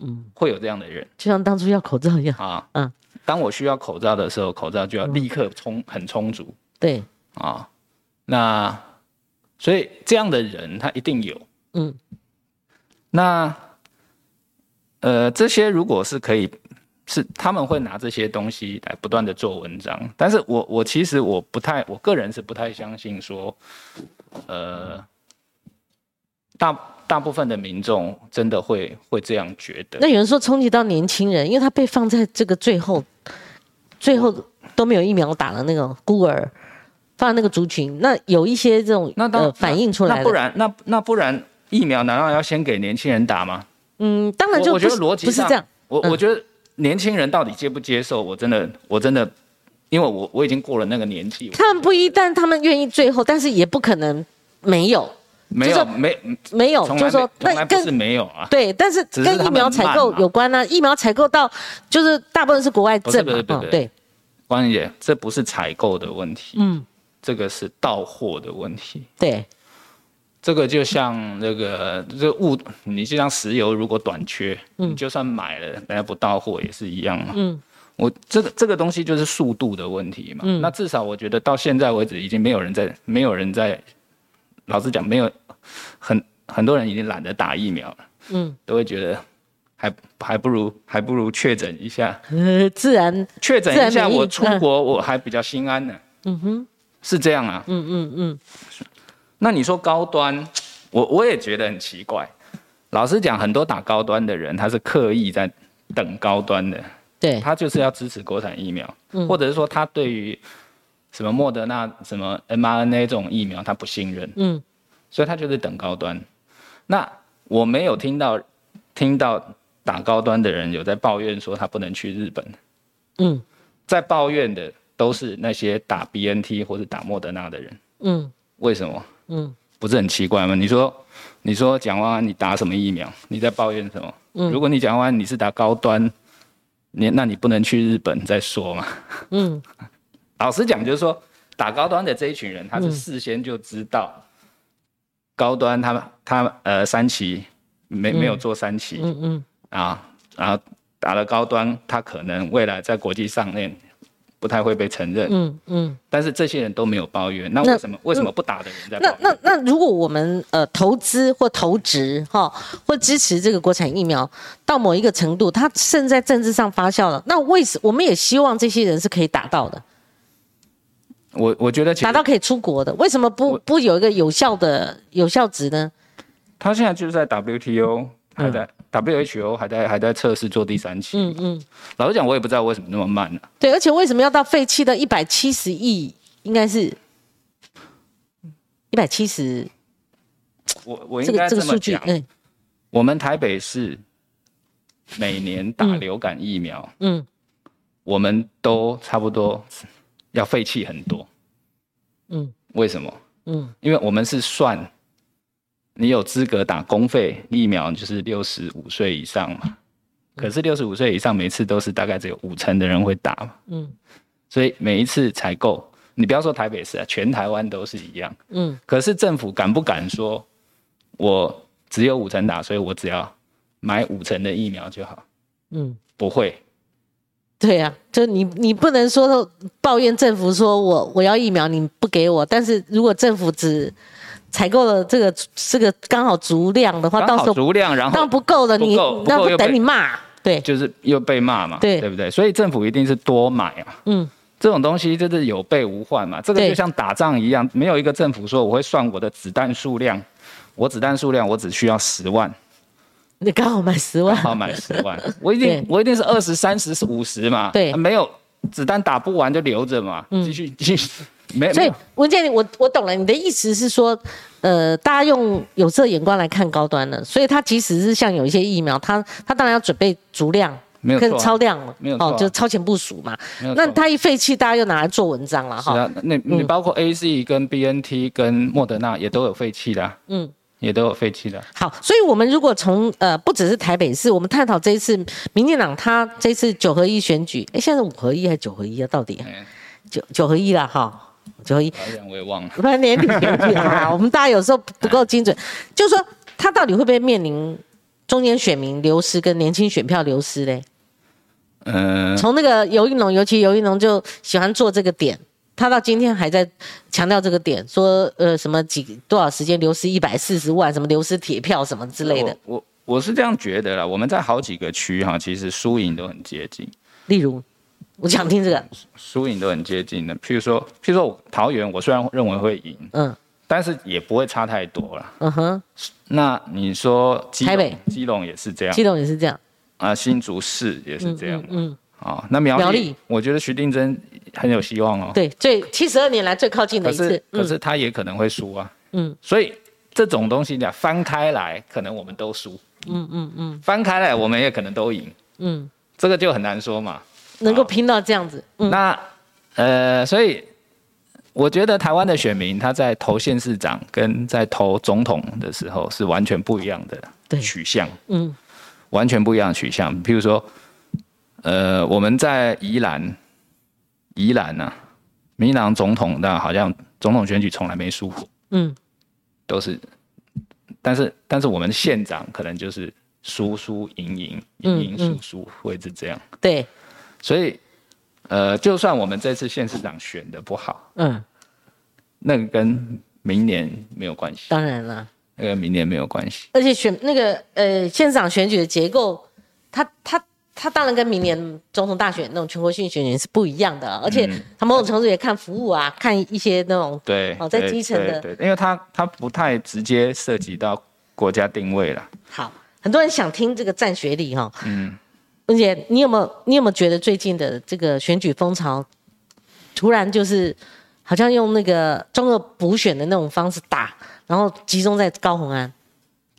嗯，会有这样的人，就像当初要口罩一样啊。嗯，当我需要口罩的时候，口罩就要立刻充很充足。对啊，那所以这样的人他一定有。嗯，那呃，这些如果是可以是他们会拿这些东西来不断的做文章，但是我我其实我不太，我个人是不太相信说，呃，大大部分的民众真的会会这样觉得。那有人说冲击到年轻人，因为他被放在这个最后，最后都没有疫苗打的那个孤儿，放在那个族群，那有一些这种那呃反映出来，那不然那那不然疫苗难道要先给年轻人打吗？嗯，当然就我觉得逻辑不是这样，我我觉得。年轻人到底接不接受？我真的，我真的，因为我我已经过了那个年纪。他们不一，但他们愿意最后，但是也不可能没有，没有，没没有，就是说那跟是没有啊。对，但是跟疫苗采购有关呢。疫苗采购到就是大部分是国外证嘛，对。关姐，这不是采购的问题，嗯，这个是到货的问题。对。这个就像那个这物，你就像石油，如果短缺，你就算买了，人家不到货也是一样嘛。嗯，我这个这个东西就是速度的问题嘛。嗯，那至少我觉得到现在为止，已经没有人在，没有人在，老实讲，没有很很多人已经懒得打疫苗了。嗯，都会觉得还还不如还不如确诊一下。呃，自然确诊一下，我出国我还比较心安呢。嗯哼，是这样啊。嗯嗯嗯。那你说高端，我我也觉得很奇怪。老实讲，很多打高端的人，他是刻意在等高端的，对，他就是要支持国产疫苗，或者是说他对于什么莫德纳、什么 mRNA 这种疫苗他不信任，嗯，所以他就是等高端。那我没有听到听到打高端的人有在抱怨说他不能去日本，嗯，在抱怨的都是那些打 BNT 或者打莫德纳的人，嗯，为什么？嗯，不是很奇怪吗？你说，你说蒋万安你打什么疫苗？你在抱怨什么？嗯，如果你蒋万安你是打高端，你那你不能去日本再说嘛。嗯，老实讲，就是说打高端的这一群人，他是事先就知道高端他他呃三期没没有做三期，嗯嗯啊，然后打了高端，他可能未来在国际上面。不太会被承认，嗯嗯，但是这些人都没有抱怨，那为什么为什么不打的人在？那那那如果我们呃投资或投资哈，或支持这个国产疫苗到某一个程度，它甚至在政治上发酵了，那为什我们也希望这些人是可以打到的？我我觉得达到可以出国的，为什么不不有一个有效的有效值呢？他现在就是在 WTO 还在。WHO 还在还在测试做第三期。嗯嗯，老实讲，我也不知道为什么那么慢呢。对，而且为什么要到废弃的一百七十亿？应该是一百七十。我我应该这么讲。嗯，我们台北市每年打流感疫苗，嗯，我们都差不多要废弃很多。嗯，为什么？嗯，因为我们是算。你有资格打公费疫苗，就是六十五岁以上嘛？可是六十五岁以上，每次都是大概只有五成的人会打嘛？嗯，所以每一次采购，你不要说台北市啊，全台湾都是一样。嗯，可是政府敢不敢说，我只有五成打，所以我只要买五成的疫苗就好？嗯，不会。对呀，就你你不能说抱怨政府说我我要疫苗你不给我，但是如果政府只采购了这个这个刚好足量的话，到时候足量，然后当不够的，你那不等你骂，对，就是又被骂嘛，对。对不对？所以政府一定是多买啊，嗯，这种东西就是有备无患嘛，这个就像打仗一样，没有一个政府说我会算我的子弹数量，我子弹数量我只需要十万，你刚好买十万，刚好买十万，我一定我一定是二十三十五十嘛，对，没有子弹打不完就留着嘛，继续继续。没，所以文健，我我懂了，你的意思是说，呃，大家用有色眼光来看高端的，所以它即使是像有一些疫苗，它它当然要准备足量，没有超量了，没有哦，就超前部署嘛。那它一废弃，大家又拿来做文章了哈。是啊，那你包括 A Z 跟 B N T 跟莫德纳也都有废弃的，嗯，也都有废弃的。好，所以我们如果从呃不只是台北市，我们探讨这一次民进党他这次九合一选举，哎，现在是五合一还是九合一啊？到底九九合一了哈。九合一，我也忘了。不然年底啊，我们大家有时候不够精准。就是说，他到底会不会面临中间选民流失跟年轻选票流失嘞？嗯，从那个尤玉龙，尤其尤玉龙就喜欢做这个点，他到今天还在强调这个点，说呃什么几多少时间流失一百四十万，什么流失铁票什么之类的。我我是这样觉得啦。我们在好几个区哈，其实输赢都很接近。例如，我想听这个，输赢都很接近的。譬如说，譬如说桃园，我虽然认为会赢，嗯，但是也不会差太多了。嗯哼。那你说台北、基隆也是这样，基隆也是这样啊，新竹市也是这样。嗯。啊，那苗栗，我觉得徐定珍很有希望哦。对，最七十二年来最靠近的一次。可是，可是他也可能会输啊。嗯。所以。这种东西讲翻开来，可能我们都输。嗯嗯嗯，翻开来我们也可能都赢。嗯，这个就很难说嘛。能够拼到这样子，那呃，所以我觉得台湾的选民他在投县市长跟在投总统的时候是完全不一样的取向。嗯，完全不一样的取向。譬如说，呃，我们在宜兰，宜兰呢，民党总统那好像总统选举从来没输过。嗯。都是，但是但是我们县长可能就是输输赢赢赢赢输输会是这样。对，所以呃，就算我们这次县市长选的不好，嗯，那个跟明年没有关系。当然了，那个明年没有关系。而且选那个呃县长选举的结构，他他。他当然跟明年总统大选那种全国性选举是不一样的，而且他某种程度也看服务啊，看一些那种对哦，在基层的，对，因为他他不太直接涉及到国家定位了。好，很多人想听这个战学历哈，嗯，文姐，你有没有你有没有觉得最近的这个选举风潮，突然就是好像用那个中俄补选的那种方式打，然后集中在高鸿安？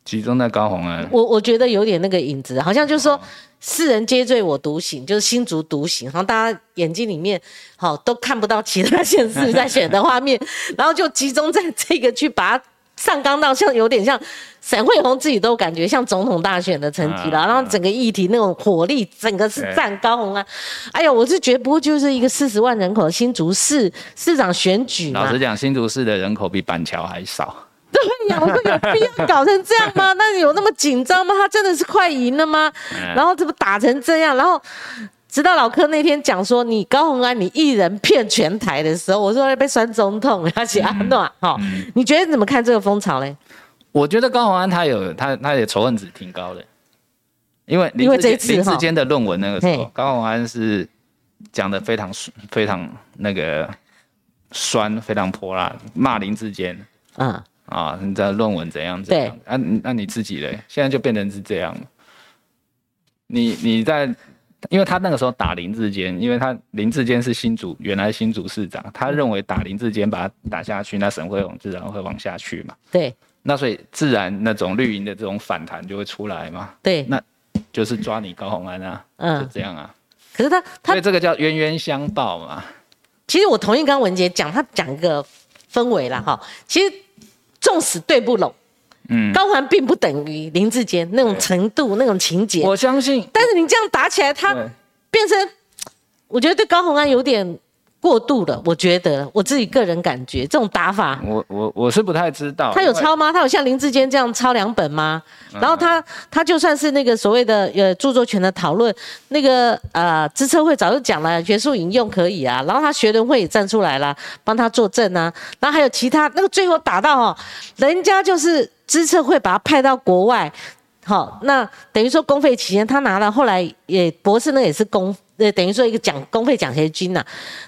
集中在高鸿安，我我觉得有点那个影子，好像就是说世人皆醉我独醒，就是新竹独醒，然后大家眼睛里面好都看不到其他县市在选的画面，然后就集中在这个去把它上纲到像有点像沈惠宏自己都感觉像总统大选的成绩了，然后整个议题那种火力，整个是站高鸿安。哎呀，我是觉得不过就是一个四十万人口的新竹市市长选举老实讲，新竹市的人口比板桥还少。对呀，我说有必要搞成这样吗？那有那么紧张吗？他真的是快赢了吗？然后这不打成这样，然后直到老柯那天讲说你高鸿安你一人骗全台的时候，我说要被酸总统，要写阿诺哈，你觉得怎么看这个风潮嘞？我觉得高鸿安他有他他的仇恨值挺高的，因为因为这次林志坚的论文那个时候，高鸿安是讲的非常非常那个酸，非常泼辣，骂林志坚，嗯。啊，你的论文怎样怎样？啊，那你自己嘞？现在就变成是这样。你你在，因为他那个时候打林志坚，因为他林志坚是新主，原来新主市长，他认为打林志坚把他打下去，那沈辉宏自然会往下去嘛。对。那所以自然那种绿营的这种反弹就会出来嘛。对。那就是抓你高鸿安啊，嗯，就这样啊。可是他他，所以这个叫冤冤相报嘛。其实我同意刚文杰讲，他讲一个氛围了哈。其实。纵使对不拢，嗯，高环并不等于林志坚那种程度、那种情节。我相信，但是你这样打起来，他变成，我觉得对高鸿安有点。过度了，我觉得我自己个人感觉这种打法，我我我是不太知道。他有抄吗？他有像林志坚这样抄两本吗？然后他他就算是那个所谓的呃著作权的讨论，那个呃知策会早就讲了，学术引用可以啊。然后他学人会也站出来了，帮他作证啊。然后还有其他那个最后打到哦，人家就是知策会把他派到国外，好，那等于说公费期间他拿了，后来也博士那也是公。呃，等于说一个奖公费奖学金呐，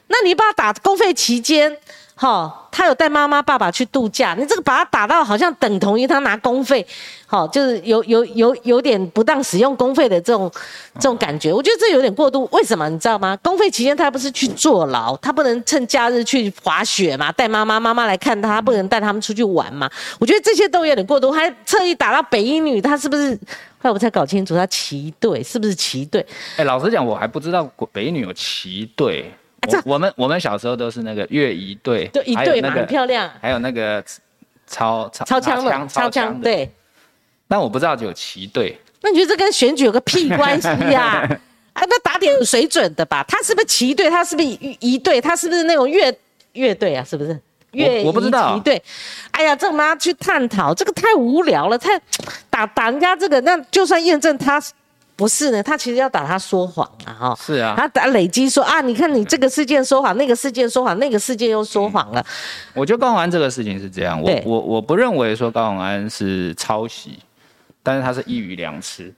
那你把他打公费期间，哈，他有带妈妈爸爸去度假，你这个把他打到好像等同于他拿公费，好，就是有有有有点不当使用公费的这种这种感觉，我觉得这有点过度。为什么你知道吗？公费期间他不是去坐牢，他不能趁假日去滑雪嘛，带妈妈妈妈来看他，不能带他们出去玩嘛？我觉得这些都有点过度，还特意打到北一女，他是不是？后来我才搞清楚，他旗队是不是旗队？哎，老实讲，我还不知道北女有旗队。我们我们小时候都是那个乐仪队，就一队嘛，很漂亮。还有那个超超超枪的超枪对。但我不知道有旗队。那你觉得这跟选举有个屁关系呀？啊，那打点有水准的吧？他是不是旗队？他是不是一队？他是不是那种乐乐队啊？是不是？乐我不知道。对，哎呀，这我们要去探讨，这个太无聊了，太打打人家这个，那就算验证他不是呢，他其实要打他说谎啊，哈。是啊。他打累积说啊，你看你这个事件说谎，那个事件说谎，那个事件又说谎了。我觉得高宏安这个事情是这样，我我我不认为说高宏安是抄袭，但是他是一鱼两吃，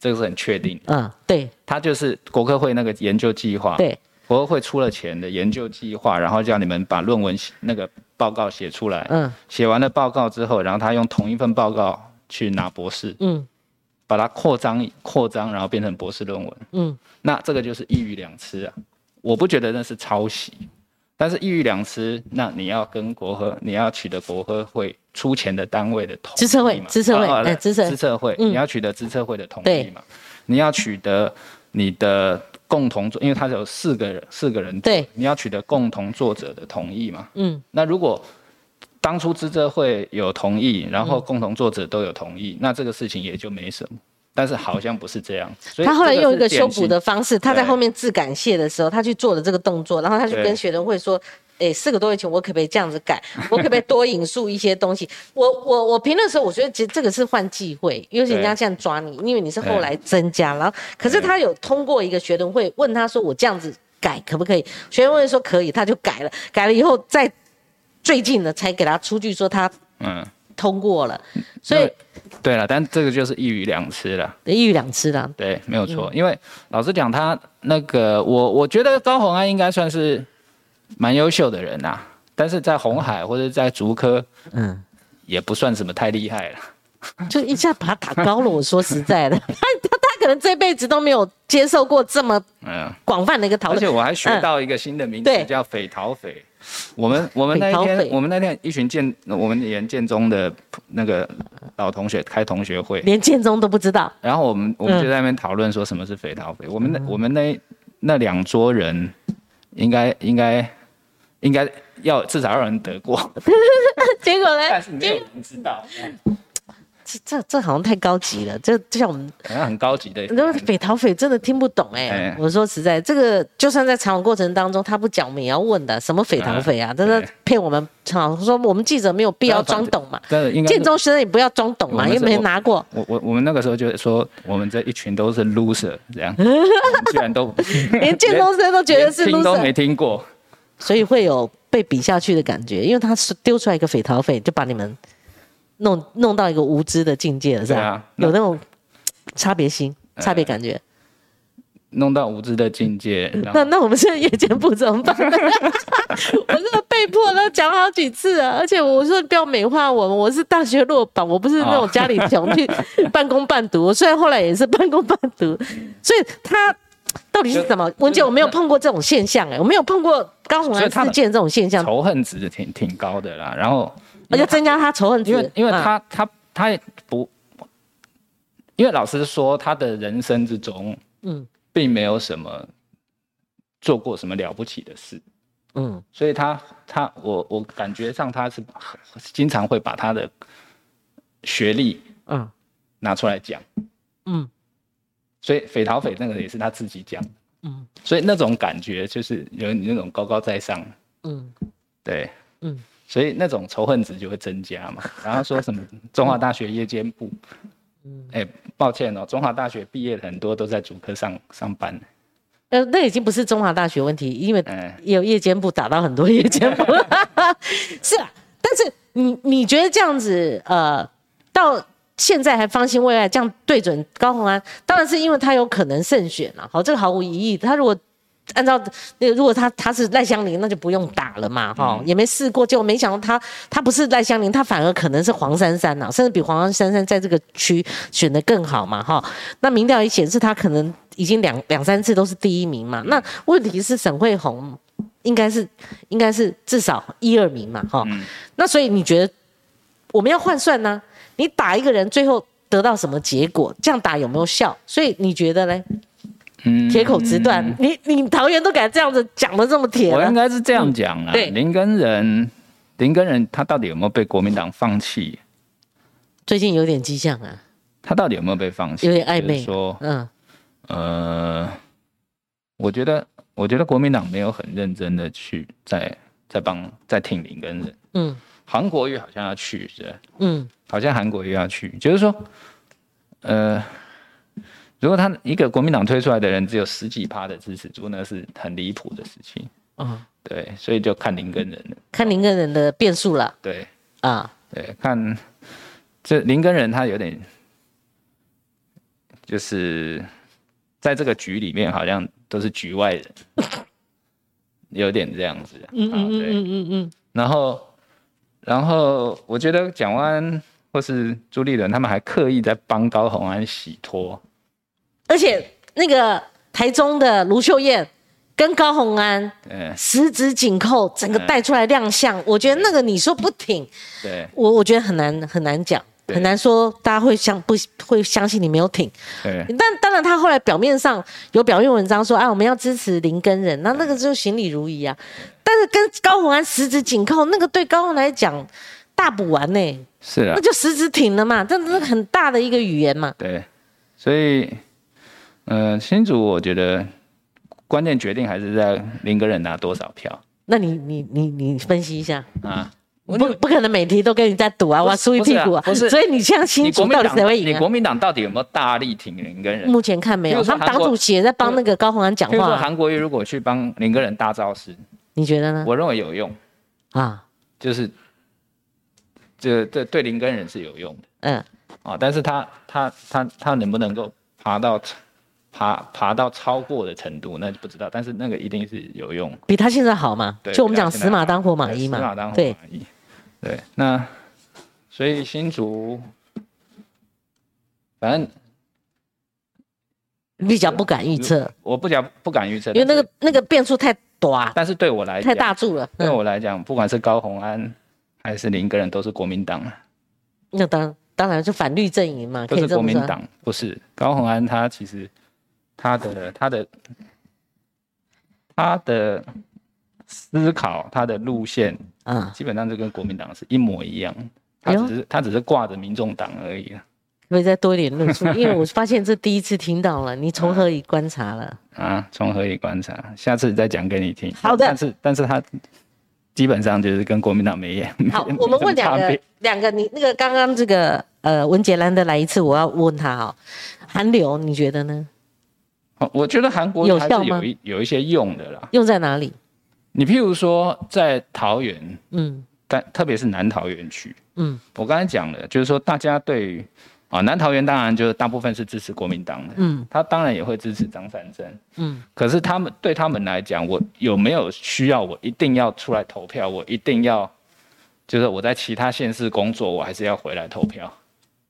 这个是很确定。嗯，对，他就是国科会那个研究计划。对，国科会出了钱的研究计划，然后叫你们把论文那个报告写出来。嗯，写完了报告之后，然后他用同一份报告去拿博士。嗯，把它扩张扩张，然后变成博士论文。嗯，那这个就是一鱼两吃啊！我不觉得那是抄袭。但是一鱼两吃，那你要跟国科，你要取得国科会出钱的单位的同意资策会，资策会，哎，资策资策会，你要取得资策会的同意嘛？你要取得你的共同作，因为它有四个人，四个人，对，你要取得共同作者的同意嘛？嗯，那如果当初知者会有同意，然后共同作者都有同意，那这个事情也就没什么。但是好像不是这样，所以他后来用一个修补的方式，他在后面致感谢的时候，他去做了这个动作，然后他就跟学生会说：“哎，四个多月前我可不可以这样子改？我可不可以多引述一些东西？” 我我我评论的时候，我觉得其实这个是换忌讳，因为人家这样抓你，因为你是后来增加，然后可是他有通过一个学生会问他说：“我这样子改可不可以？”学生会说可以，他就改了，改了以后再最近呢才给他出具说他嗯。通过了，所以对了，但这个就是一语两吃了，一语两吃了，对，没有错。因为老实讲，他那个我我觉得高宏安应该算是蛮优秀的人呐，但是在红海或者在竹科，嗯，也不算什么太厉害了，就一下把他打高了。我说实在的，他他可能这辈子都没有接受过这么嗯。广泛的一个讨论，而且我还学到一个新的名字，叫匪逃匪。我们 我们那一天，我们那天一群建，我们连建中的那个老同学开同学会，连建中都不知道。然后我们我们就在那边讨论说什么是匪逃匪。我们那我们那那两桌人，应该应该应该要至少要人得过。结果呢？但是没有人知道。这这这好像太高级了，这就像我们好像很高级的。那匪逃匪真的听不懂哎，我说实在，这个就算在采访过程当中他不讲，我们也要问的，什么匪逃匪啊？真的骗我们，好说我们记者没有必要装懂嘛。建中学生也不要装懂嘛，因为没拿过。我我我们那个时候就是说，我们这一群都是 loser 这样，居然都连建中生都觉得是 loser，都没听过，所以会有被比下去的感觉，因为他是丢出来一个匪逃匪，就把你们。弄弄到一个无知的境界了，是吧？有那种差别心、差别感觉，弄到无知的境界。那那我们现在夜间部怎么办？我这个被迫都讲好几次啊！而且我说不要美化我，我是大学落榜，我不是那种家里穷去 半工半读。虽然后来也是半工半读，所以他到底是怎么？文姐，我没有碰过这种现象，哎，我没有碰过高雄案事件这种现象，仇恨值挺挺高的啦。然后。要增加他仇恨因为因为他他他也不，因为老师说他的人生之中，嗯，并没有什么做过什么了不起的事，嗯，所以他他我我感觉上他是经常会把他的学历，嗯，拿出来讲，嗯，所以匪逃匪那个也是他自己讲，嗯，所以那种感觉就是有你那种高高在上，嗯，对，嗯。所以那种仇恨值就会增加嘛。然后说什么 中华大学夜间部，嗯，哎，抱歉哦，中华大学毕业的很多都在主科上上班。呃，那已经不是中华大学问题，因为有夜间部打到很多夜间部。是啊，但是你你觉得这样子，呃，到现在还方兴未艾，这样对准高鸿安，当然是因为他有可能胜选了。好，这个毫无疑义。他如果按照那个，如果他他是赖香林，那就不用打了嘛，哈，也没试过，结果没想到他他不是赖香林，他反而可能是黄珊珊呐，甚至比黄珊珊在这个区选的更好嘛，哈。那民调也显示他可能已经两两三次都是第一名嘛。那问题是沈惠红应该是应该是至少一二名嘛，哈。那所以你觉得我们要换算呢？你打一个人最后得到什么结果？这样打有没有效？所以你觉得呢？铁口直断，你你桃园都敢这样子讲的这么铁，我应该是这样讲啊。林根人，林根人他到底有没有被国民党放弃？最近有点迹象啊。他到底有没有被放弃？有点暧昧。说，嗯，呃，我觉得，我觉得国民党没有很认真的去在在帮在挺林根人。嗯，韩国瑜好像要去，是嗯，好像韩国也要去，就是说，呃。如果他一个国民党推出来的人只有十几趴的支持度，那是很离谱的事情。嗯，对，所以就看林根人了，看林根人的变数了。对，啊，对，看这林根人他有点就是在这个局里面好像都是局外人，有点这样子。嗯嗯嗯嗯嗯嗯。然后，然后我觉得蒋万安或是朱立伦他们还刻意在帮高虹安洗脱，而且那个台中的卢秀燕。跟高红安十指紧扣，整个带出来亮相，我觉得那个你说不挺，对。我我觉得很难很难讲，很难说大家会相不会相信你没有挺。对，但当然他后来表面上有表面文章说，哎，我们要支持林根人，那那个就行礼如仪啊。但是跟高红安十指紧扣，那个对高红来讲大补完呢，是啊，那就十指挺了嘛，这是很大的一个语言嘛。对，所以，呃，新竹我觉得。关键决定还是在林个人拿多少票？那你你你你分析一下啊！不不可能每题都跟你在赌啊，我输一屁股啊！不是，所以你这样清楚到底谁会赢？你国民党到底有没有大力挺林根人？目前看没有，他们党主席也在帮那个高鸿安讲话。说韩国瑜如果去帮林根人大造势，你觉得呢？我认为有用啊，就是这这对林根人是有用的。嗯，啊，但是他他他他能不能够爬到？爬爬到超过的程度，那就不知道。但是那个一定是有用，比他现在好嘛？对，就我们讲死马当活马医嘛。死马当活马医。对，那所以新竹，反正比较不敢预测。我不讲不敢预测，因为那个那个变数太短。但是对我来太大注了。对我来讲，不管是高红安还是林个人，都是国民党那当当然是反绿阵营嘛，都是国民党。不是高鸿安，他其实。他的他的他的思考，他的路线啊，基本上就跟国民党是一模一样。他只是他只是挂着民众党而已啊。可以再多一点论述，因为我发现这第一次听到了。你从何以观察了？啊，从何以观察？下次再讲给你听。好的。但是但是他基本上就是跟国民党没演。好，我们问两个两个，你那个刚刚这个呃文杰兰的来一次，我要问他哈，韩流你觉得呢？我觉得韩国有效有一有一些用的啦。用在哪里？你譬如说在桃园，嗯，但特别是南桃园区，嗯，我刚才讲了，就是说大家对啊南桃园当然就是大部分是支持国民党的，嗯，他当然也会支持张善政，嗯，可是他们对他们来讲，我有没有需要我一定要出来投票？我一定要就是我在其他县市工作，我还是要回来投票？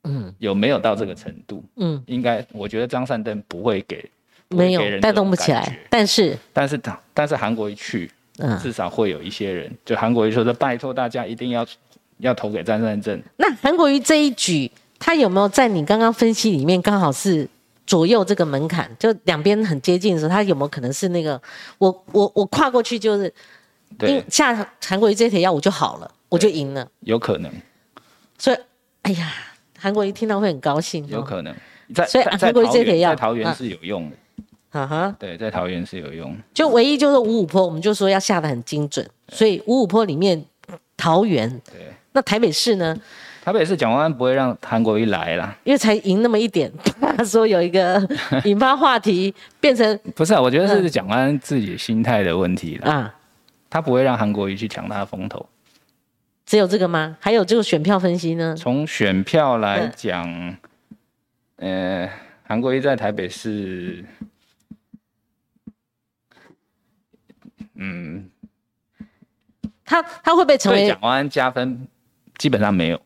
嗯，有没有到这个程度？嗯，应该我觉得张善政不会给。没有带动不起来，但是但是他但是韩国一去，嗯，至少会有一些人，就韩国瑜说的，拜托大家一定要要投给张善政。那韩国瑜这一举，他有没有在你刚刚分析里面刚好是左右这个门槛，就两边很接近的时候，他有没有可能是那个我我我跨过去就是，对，下韩国瑜这帖药我就好了，我就赢了，有可能。所以哎呀，韩国瑜听到会很高兴，有可能。在所以韩国瑜这帖药在桃园是有用的。啊哈，对，在桃园是有用，就唯一就是五五坡，我们就说要下的很精准，所以五五坡里面桃园，对，那台北市呢？台北市蒋万安不会让韩国瑜来啦，因为才赢那么一点，他说有一个引发话题，变成 不是啊？我觉得是蒋万安自己心态的问题了啊，他不会让韩国瑜去抢他的风头，只有这个吗？还有这个选票分析呢？从选票来讲，呃，韩国瑜在台北市。嗯，他他会被成为蒋万安加分，基本上没有。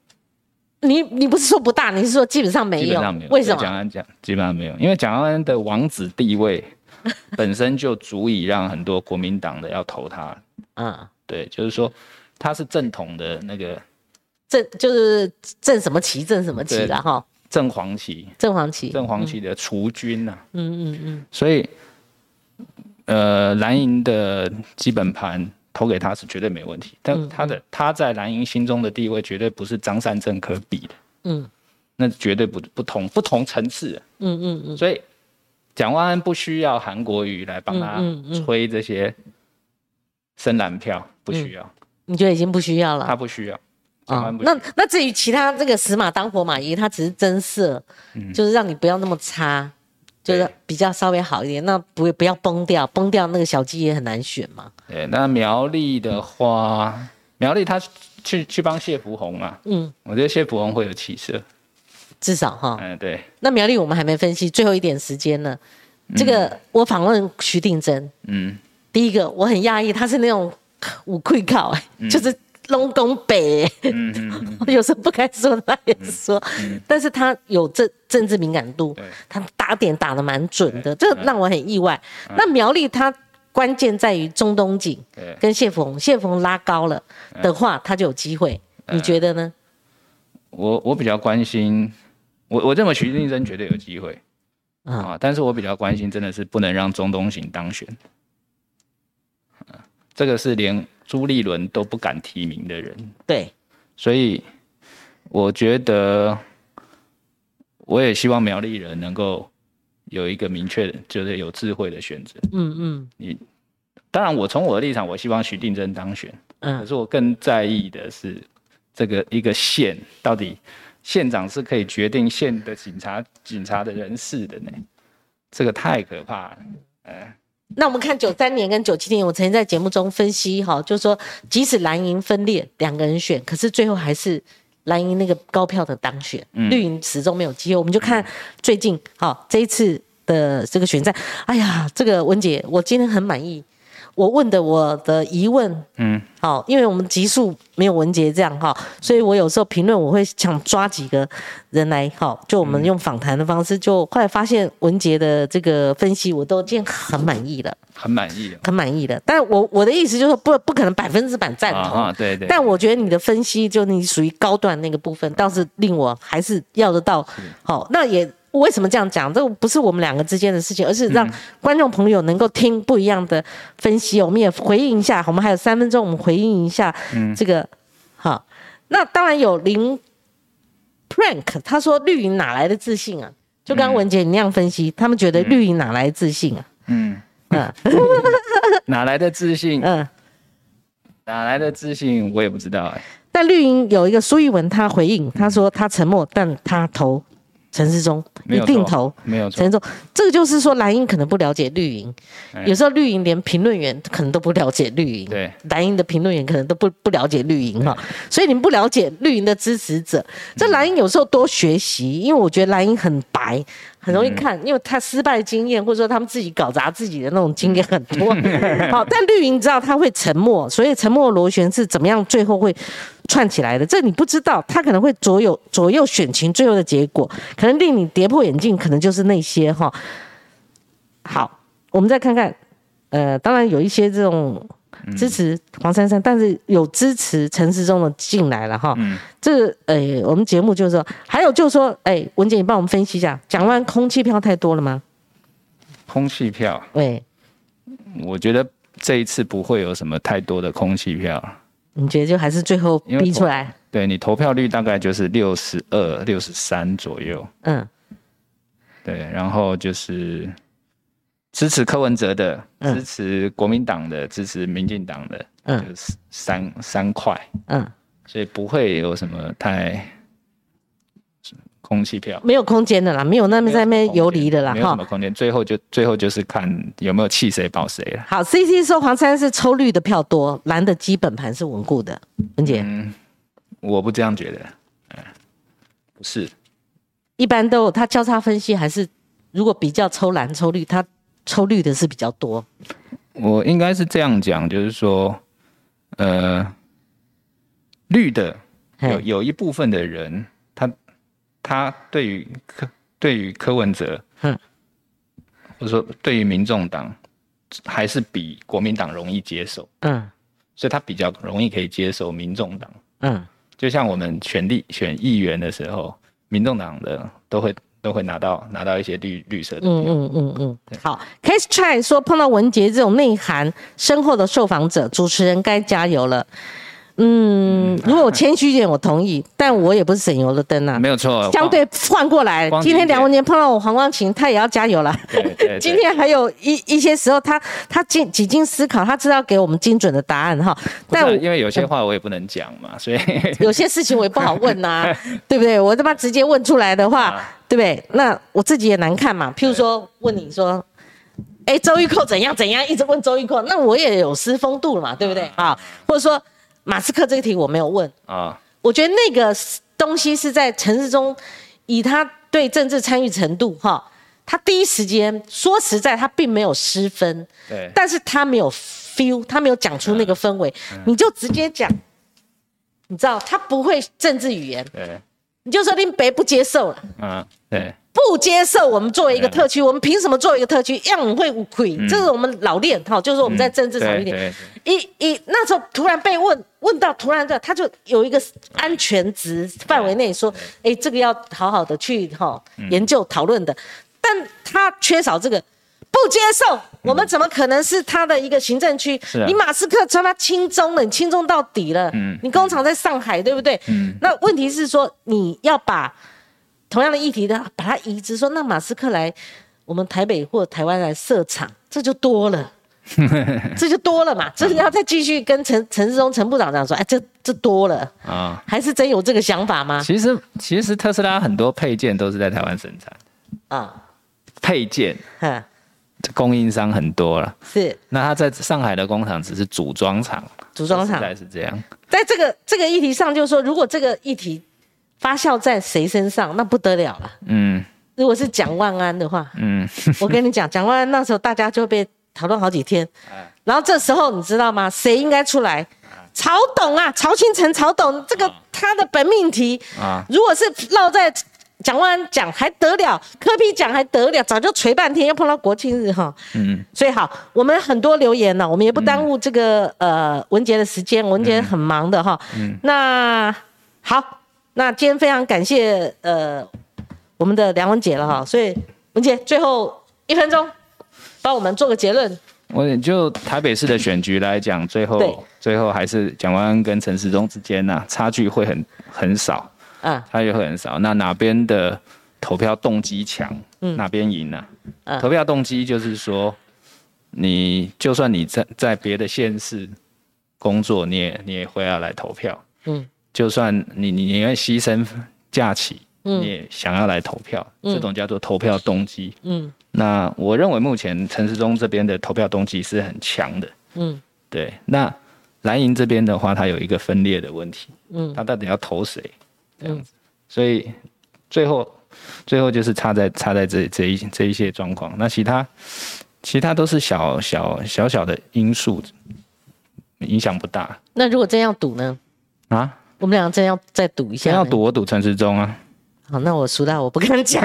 你你不是说不大，你是说基本上没有？基本上没有。为什么？蒋安讲基本上没有，因为蒋万安的王子地位 本身就足以让很多国民党的要投他。嗯，对，就是说他是正统的那个正，就是正什么旗，正什么旗了哈？正黄旗，正黄旗，正黄旗的储君呐。嗯嗯嗯。所以。呃，蓝营的基本盘投给他是绝对没问题，但他的他在蓝营心中的地位绝对不是张善政可比的，嗯，那绝对不不同不同层次，嗯嗯嗯，所以蒋万安不需要韩国瑜来帮他吹这些深蓝票，不需要，你觉得已经不需要了？他不需要啊，那那至于其他这个死马当活马医，他只是增色，就是让你不要那么差。就是比较稍微好一点，那不不要崩掉，崩掉那个小鸡也很难选嘛。对，那苗栗的话，苗栗他去去帮谢福宏啊，嗯，我觉得谢福宏会有起色。至少哈。嗯，对。那苗栗我们还没分析，最后一点时间呢。这个我访问徐定真，嗯，第一个我很讶异，他是那种五愧考，就是龙宫北，有时候不该说他也说，但是他有政政治敏感度，他打点打的蛮准的，这让我很意外。那苗栗他。关键在于中东锦跟谢峰，谢峰拉高了的话，他就有机会。你觉得呢？我我比较关心，我我认为徐定珍绝对有机会啊，但是我比较关心，真的是不能让中东锦当选。这个是连朱立伦都不敢提名的人。对，所以我觉得，我也希望苗栗人能够。有一个明确的，就是有智慧的选择。嗯嗯，你当然，我从我的立场，我希望徐定真当选。嗯，可是我更在意的是，这个一个县到底县长是可以决定县的警察警察的人事的呢？这个太可怕了。哎，那我们看九三年跟九七年，我曾经在节目中分析哈，就是说即使蓝营分裂，两个人选，可是最后还是。蓝营那个高票的当选，绿营始终没有机会。我们就看最近，好这一次的这个选战，哎呀，这个文姐，我今天很满意。我问的我的疑问，嗯，好，因为我们集数没有文杰这样哈，所以我有时候评论我会想抓几个人来，好，就我们用访谈的方式，就后来发现文杰的这个分析，我都已经很满意了，很满意，很满意的。但我我的意思就是不不可能百分之百赞同，啊，对对。但我觉得你的分析，就你属于高段那个部分，倒是令我还是要得到，好，那也。为什么这样讲？这不是我们两个之间的事情，而是让观众朋友能够听不一样的分析。我们也回应一下，我们还有三分钟，我们回应一下这个。好，那当然有林 Prank，他说绿营哪来的自信啊？就刚文杰你那样分析，他们觉得绿营哪来自信啊？嗯嗯，哪来的自信？嗯，哪来的自信？我也不知道哎。但绿营有一个苏玉文，他回应他说他沉默，但他投。陈世忠你定投，没有陈世忠，这个就是说蓝营可能不了解绿营，有时候绿营连评论员可能都不了解绿营，对，蓝营的评论员可能都不不了解绿营哈，所以你们不了解绿营的支持者，这蓝营有时候多学习，因为我觉得蓝营很白。很容易看，因为他失败经验，或者说他们自己搞砸自己的那种经验很多。好，但绿营知道他会沉默，所以沉默螺旋是怎么样，最后会串起来的，这你不知道，他可能会左右左右选情最后的结果，可能令你跌破眼镜，可能就是那些哈。好，我们再看看，呃，当然有一些这种。支持黄珊珊，但是有支持陈时中的进来了哈。嗯，这个诶，我们节目就是说，还有就是说，哎，文姐，你帮我们分析一下，讲完空气票太多了吗？空气票？对，我觉得这一次不会有什么太多的空气票。你觉得就还是最后逼出来？对你投票率大概就是六十二、六十三左右。嗯，对，然后就是。支持柯文哲的，支持国民党的，支持民进党的，就是三三块，嗯，所以不会有什么太空气票，没有空间的啦，没有那么在那边游离的啦，没有什么空间，最后就最后就是看有没有弃谁保谁了。好，C C 说黄山是抽绿的票多，蓝的基本盘是稳固的，文姐，我不这样觉得，嗯，不是，一般都他交叉分析还是如果比较抽蓝抽绿，他。抽绿的是比较多，我应该是这样讲，就是说，呃，绿的有有一部分的人，他他对于柯对于柯文哲，嗯，或者说对于民众党，还是比国民党容易接受，嗯，所以他比较容易可以接受民众党，嗯，就像我们选立选议员的时候，民众党的都会。都会拿到拿到一些绿绿色的。嗯嗯嗯嗯。好，Case Try 说碰到文杰这种内涵深厚的受访者，主持人该加油了。嗯，如果我谦虚一点，我同意，但我也不是省油的灯啊。没有错，相对换过来，今天梁文杰碰到我黄光琴，他也要加油了。今天还有一一些时候，他他经几经思考，他知道给我们精准的答案哈。但因为有些话我也不能讲嘛，所以 有些事情我也不好问呐，对不对？我他妈直接问出来的话，对不对？那我自己也难看嘛。譬如说问你说，哎，周玉蔻怎样怎样，一直问周玉蔻，那我也有失风度了嘛，对不对啊？或者说。马斯克这个题我没有问。啊，我觉得那个东西是在城市中以他对政治参与程度，哈，他第一时间说实在，他并没有失分，对，但是他没有 feel，他没有讲出那个氛围，你就直接讲，你知道，他不会政治语言，对，你就说林北不接受了，嗯，对。不接受我们作为一个特区，我们凭什么作为一个特区？样会亏，这是我们老练哈，就是我们在政治上一点，一一那时候突然被问问到，突然的他就有一个安全值范围内说，哎，这个要好好的去哈研究讨论的，但他缺少这个不接受，我们怎么可能是他的一个行政区？你马斯克说他轻中了，你轻中到底了，你工厂在上海对不对？那问题是说你要把。同样的议题的，把它移植，说那马斯克来我们台北或台湾来设厂，这就多了，这就多了嘛。这是要再继续跟陈陈世忠陈部长这样说，哎，这这多了啊，还是真有这个想法吗？其实其实特斯拉很多配件都是在台湾生产啊，配件，供应商很多了。是，那他在上海的工厂只是组装厂，组装厂是这样。在这个这个议题上，就是说，如果这个议题。发酵在谁身上，那不得了了。嗯，如果是蒋万安的话，嗯，我跟你讲，蒋万安那时候大家就被讨论好几天。然后这时候你知道吗？谁应该出来？曹董啊，曹新成，曹董，这个他的本命题啊，如果是落在蒋万安讲还得了，科比讲还得了，早就锤半天，要碰到国庆日哈。嗯，所以好，我们很多留言呢，我们也不耽误这个呃文杰的时间，文杰很忙的哈。嗯，那好。那今天非常感谢呃我们的梁文杰了哈，所以文杰最后一分钟帮我们做个结论。我就台北市的选举来讲，最后最后还是蒋万安跟陈时中之间呐，差距会很很少，嗯，差距会很少。那哪边的投票动机强，嗯，哪边赢呢？投票动机就是说，你就算你在在别的县市工作，你也你也会要来投票，嗯。就算你你宁愿牺牲假期，你也想要来投票，这种叫做投票动机。嗯，那我认为目前陈时中这边的投票动机是很强的。嗯，对。那蓝营这边的话，它有一个分裂的问题。嗯，他到底要投谁？这样子。所以最后最后就是差在差在这这一这一些状况。那其他其他都是小小小小的因素，影响不大。那如果真要赌呢？啊？我们两个真要再赌一下，要赌我赌陈时中啊！好，那我输了，我不跟你讲，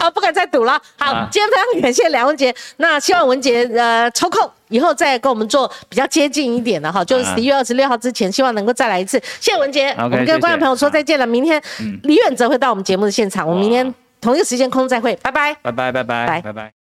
好，不敢再赌了。好，今天非常感谢梁文杰，那希望文杰呃抽空以后再跟我们做比较接近一点的哈，就是十一月二十六号之前，希望能够再来一次。谢谢文杰，我们跟观众朋友说再见了。明天李远哲会到我们节目的现场，我们明天同一个时间空再会，拜拜，拜拜，拜拜，拜拜。